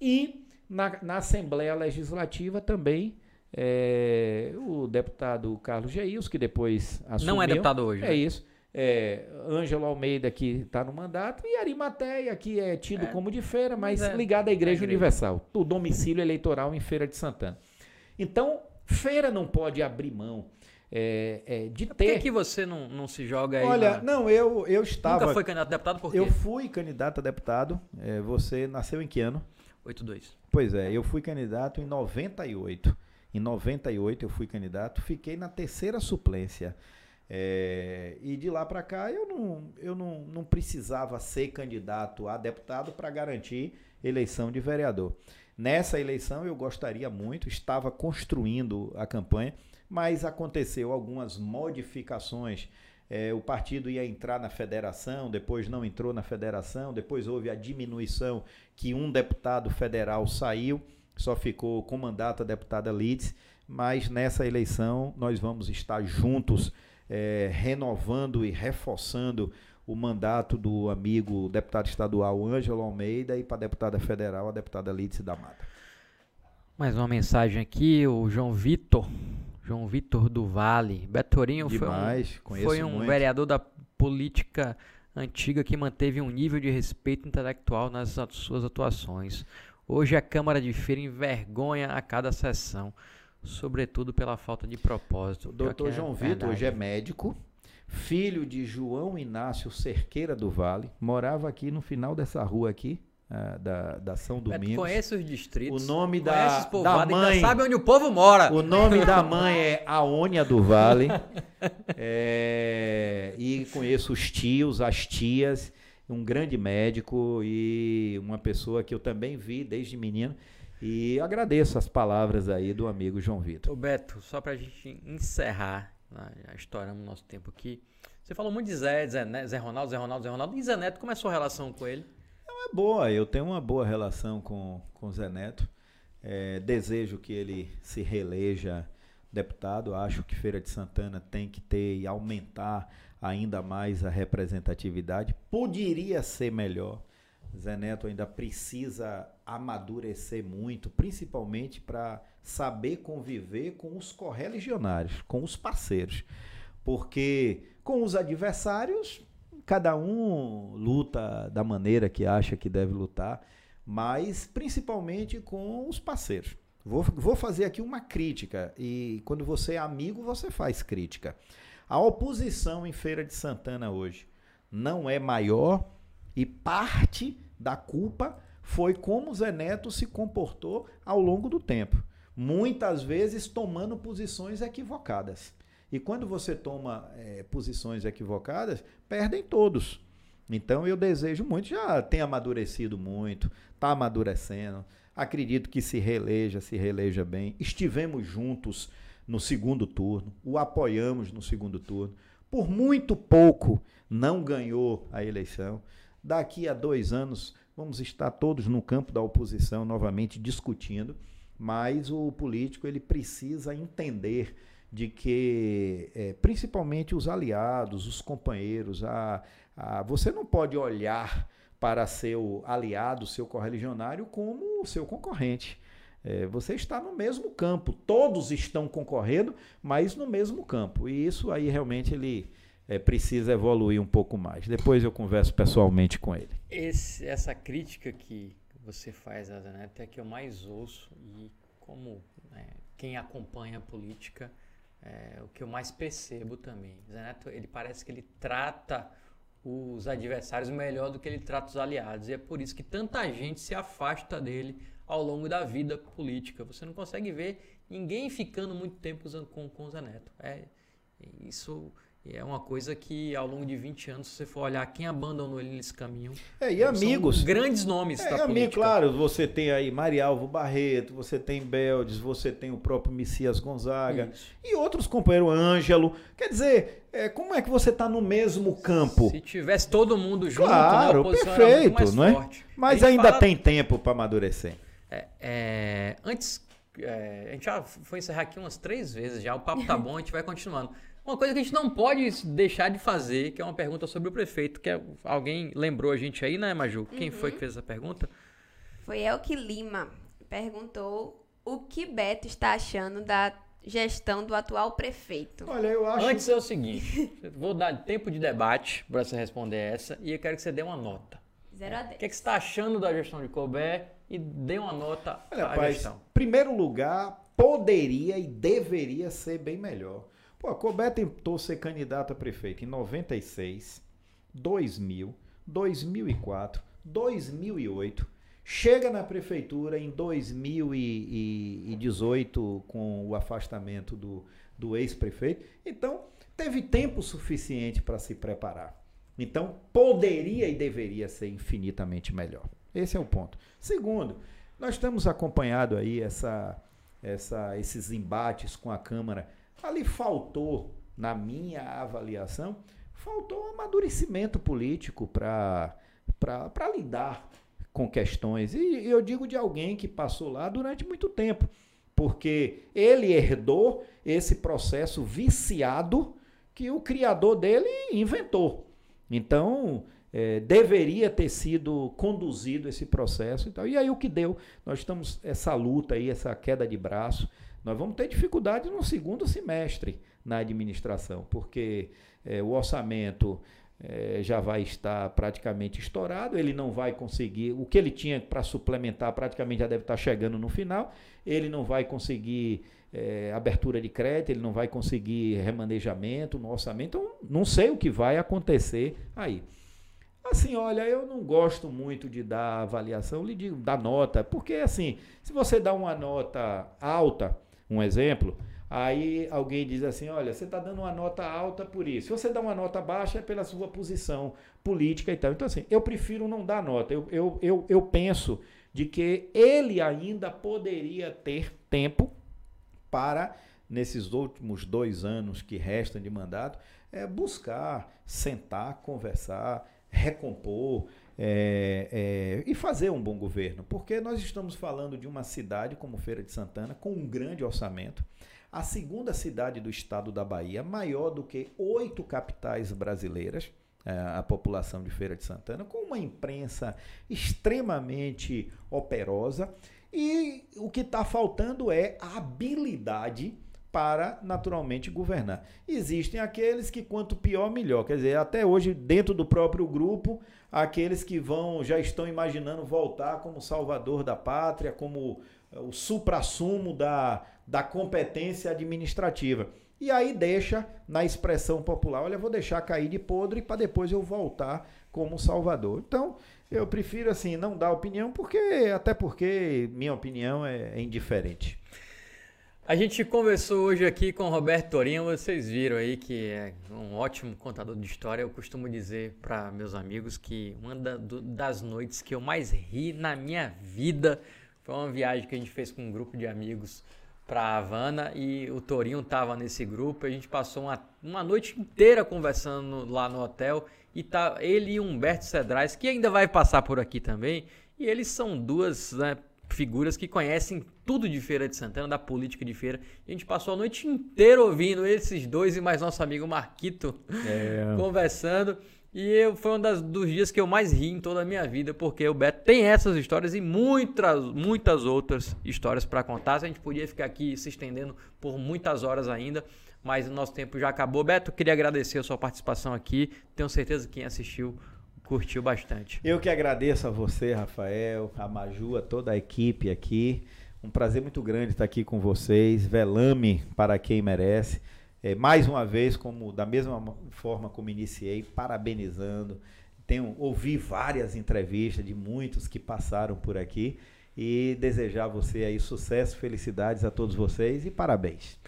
e na, na Assembleia Legislativa também é, o deputado Carlos Geils, que depois assumiu. Não é deputado hoje. É né? isso. É, Ângelo Almeida, que está no mandato, e Arimateia, que é tido É. como de feira, mas é, ligado à Igreja é igreja. Universal, o domicílio eleitoral em Feira de Santana. Então, feira não pode abrir mão é, é, de Por que, ter. que você não, não se joga aí? Olha, na- não, eu, eu estava. Nunca foi candidato a deputado por quê? eu fui candidato a deputado. é, você nasceu em que ano? 8-2. Pois é, eu fui candidato em 98. Em 98 eu fui candidato, fiquei na terceira suplência. É, e de lá para cá eu, não, eu não, não precisava ser candidato a deputado para garantir eleição de vereador. Nessa eleição eu gostaria muito, estava construindo a campanha, mas aconteceu algumas modificações. É, o partido ia entrar na federação, depois não entrou na federação, depois houve a diminuição que um deputado federal saiu, só ficou com mandato a deputada Lides, mas nessa eleição nós vamos estar juntos, é, renovando e reforçando o mandato do amigo deputado estadual Ângelo Almeida e para a deputada federal, a deputada Lides da Mata. Mais uma mensagem aqui, o João Vitor. João Vitor do Vale. Betorinho foi um, Demais, foi um muito. vereador da política antiga que manteve um nível de respeito intelectual nas suas atuações. Hoje a Câmara de Feira envergonha a cada sessão, sobretudo pela falta de propósito. O doutor é João Vitor hoje é médico, filho de João Inácio Cerqueira do Vale, morava aqui no final dessa rua aqui, ah, da, da São Domingos. conhece os distritos. O nome da- da ainda mãe. sabe onde o povo mora. O nome da mãe é Aônia do Vale. É, e conheço os tios, as tias, um grande médico e uma pessoa que eu também vi desde menino. E agradeço as palavras aí do amigo João Vitor. Ô Beto, só pra gente encerrar já estouramos nosso tempo aqui. Você falou muito de Zé, Zé, né? Zé Ronaldo, Zé Ronaldo, Zé Ronaldo. E Zé Neto, como é a sua relação com ele? É boa, eu tenho uma boa relação com o Zé Neto. É, desejo que ele se reeleja deputado. Acho que Feira de Santana tem que ter e aumentar ainda mais a representatividade. Poderia ser melhor. Zé Neto ainda precisa amadurecer muito, principalmente para saber conviver com os correligionários, com os parceiros. Porque com os adversários, cada um luta da maneira que acha que deve lutar, mas principalmente com os parceiros. Vou, vou fazer aqui uma crítica, e quando você é amigo, você faz crítica. A oposição em Feira de Santana hoje não é maior e parte da culpa foi como Zé Neto se comportou ao longo do tempo. Muitas vezes tomando posições equivocadas. E quando você toma é, posições equivocadas, perdem todos. Então eu desejo muito, já tem amadurecido muito, está amadurecendo. Acredito que se reeleja, se reeleja bem. Estivemos juntos no segundo turno, o apoiamos no segundo turno. Por muito pouco não ganhou a eleição. Daqui a dois anos vamos estar todos no campo da oposição novamente discutindo, mas o político ele precisa entender de que, é, principalmente os aliados, os companheiros, a, a, você não pode olhar para seu aliado, seu correligionário, como seu concorrente. É, você está no mesmo campo, todos estão concorrendo, mas no mesmo campo. E isso aí realmente ele é, precisa evoluir um pouco mais. Depois eu converso pessoalmente com ele. Esse, essa crítica que você faz, Azaneto, é que eu mais ouço e como né, quem acompanha a política é, o que eu mais percebo também. Zé Neto, ele parece que ele trata os adversários melhor do que ele trata os aliados. E é por isso que tanta gente se afasta dele ao longo da vida política. Você não consegue ver ninguém ficando muito tempo com, com o Zé Neto. É, isso e é uma coisa que ao longo de 20 anos, se você for olhar quem abandonou ele nesse caminho. É, e amigos. grandes nomes é, da amigo, claro, você tem aí Marialvo Barreto, você tem Beldes, você tem o próprio Messias Gonzaga Isso. e outros companheiros, Ângelo. Quer dizer, é, como é que você está no mesmo campo? Se tivesse todo mundo junto, claro, né, perfeito, não é? Forte. Mas ainda fala... tem tempo para amadurecer. É, é, antes, é, a gente já foi encerrar aqui umas três vezes já, o papo tá bom, a gente vai continuando. Uma coisa que a gente não pode deixar de fazer, que é uma pergunta sobre o prefeito, que é, alguém lembrou a gente aí, né, Maju? Quem uhum. foi que fez essa pergunta? Foi Elke Lima. Perguntou o que Beto está achando da gestão do atual prefeito. Olha, eu acho. Antes é o seguinte: vou dar tempo de debate para você responder essa e eu quero que você dê uma nota. Zero a 10. O que, é que você está achando da gestão de Colbert e dê uma nota Olha, à rapaz, gestão? Primeiro lugar, poderia e deveria ser bem melhor. Pô, a Colbert tentou ser candidato a prefeito em 96, 2000, 2004, 2008. Chega na prefeitura em 2018 com o afastamento do, do ex-prefeito. Então, teve tempo suficiente para se preparar. Então, poderia e deveria ser infinitamente melhor. Esse é o ponto. Segundo, nós temos acompanhado aí essa, essa, esses embates com a Câmara Ali faltou, na minha avaliação, faltou amadurecimento político para lidar com questões. E eu digo de alguém que passou lá durante muito tempo, porque ele herdou esse processo viciado que o criador dele inventou. Então, é, deveria ter sido conduzido esse processo e tal. E aí o que deu? Nós estamos essa luta aí, essa queda de braço. Nós vamos ter dificuldade no segundo semestre na administração, porque é, o orçamento é, já vai estar praticamente estourado, ele não vai conseguir, o que ele tinha para suplementar praticamente já deve estar chegando no final, ele não vai conseguir é, abertura de crédito, ele não vai conseguir remanejamento no orçamento, então não sei o que vai acontecer aí. Assim, olha, eu não gosto muito de dar avaliação, lhe digo, dar nota, porque assim, se você dá uma nota alta, um exemplo, aí alguém diz assim: olha, você está dando uma nota alta por isso. Se você dá uma nota baixa, é pela sua posição política e tal. Então, assim, eu prefiro não dar nota. Eu, eu, eu, eu penso de que ele ainda poderia ter tempo para nesses últimos dois anos que restam de mandato, é buscar, sentar, conversar, recompor é, é, e fazer um bom governo. Porque nós estamos falando de uma cidade como Feira de Santana, com um grande orçamento, a segunda cidade do estado da Bahia, maior do que oito capitais brasileiras é, a população de Feira de Santana, com uma imprensa extremamente operosa. E o que está faltando é a habilidade para naturalmente governar. Existem aqueles que quanto pior melhor, quer dizer, até hoje dentro do próprio grupo, aqueles que vão já estão imaginando voltar como salvador da pátria, como eh, o suprassumo da, da competência administrativa. E aí deixa na expressão popular, olha, vou deixar cair de podre para depois eu voltar como salvador. Então, eu prefiro assim não dar opinião porque até porque minha opinião é, é indiferente. A gente conversou hoje aqui com o Roberto Torinho, vocês viram aí que é um ótimo contador de história. Eu costumo dizer para meus amigos que uma das noites que eu mais ri na minha vida foi uma viagem que a gente fez com um grupo de amigos para Havana e o Torinho estava nesse grupo. A gente passou uma, uma noite inteira conversando lá no hotel e tá ele e Humberto Cedrais, que ainda vai passar por aqui também. E eles são duas né, figuras que conhecem tudo de Feira de Santana, da política de feira. a gente passou a noite inteira ouvindo esses dois e mais nosso amigo Marquito é. conversando. E eu, foi um das, dos dias que eu mais ri em toda a minha vida, porque o Beto tem essas histórias e muitas, muitas outras histórias para contar. A gente podia ficar aqui se estendendo por muitas horas ainda, mas o nosso tempo já acabou. Beto, queria agradecer a sua participação aqui. Tenho certeza que quem assistiu curtiu bastante. Eu que agradeço a você, Rafael, a Maju, a toda a equipe aqui. Um prazer muito grande estar aqui com vocês. Velame para quem merece. É, mais uma vez, como da mesma forma como iniciei, parabenizando. Tenho ouvi várias entrevistas de muitos que passaram por aqui e desejar a você aí sucesso, felicidades a todos vocês e parabéns.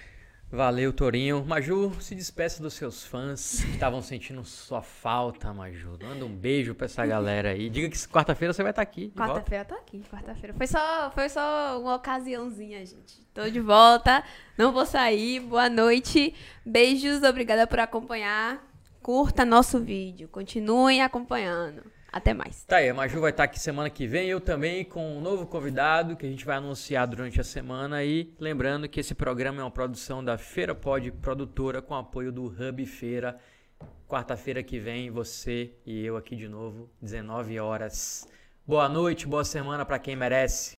Valeu, Torinho. Maju, se despeça dos seus fãs que estavam sentindo sua falta, Maju. Manda um beijo pra essa galera aí. Diga que quarta-feira você vai estar tá aqui. Quarta-feira eu tô aqui, quarta-feira. Foi só, foi só uma ocasiãozinha, gente. Tô de volta, não vou sair. Boa noite. Beijos, obrigada por acompanhar. Curta nosso vídeo, continuem acompanhando. Até mais. Tá aí, a Maju vai estar aqui semana que vem, eu também com um novo convidado que a gente vai anunciar durante a semana e lembrando que esse programa é uma produção da Feira Pod Produtora com apoio do Hub Feira. Quarta-feira que vem, você e eu aqui de novo, 19 horas. Boa noite, boa semana para quem merece.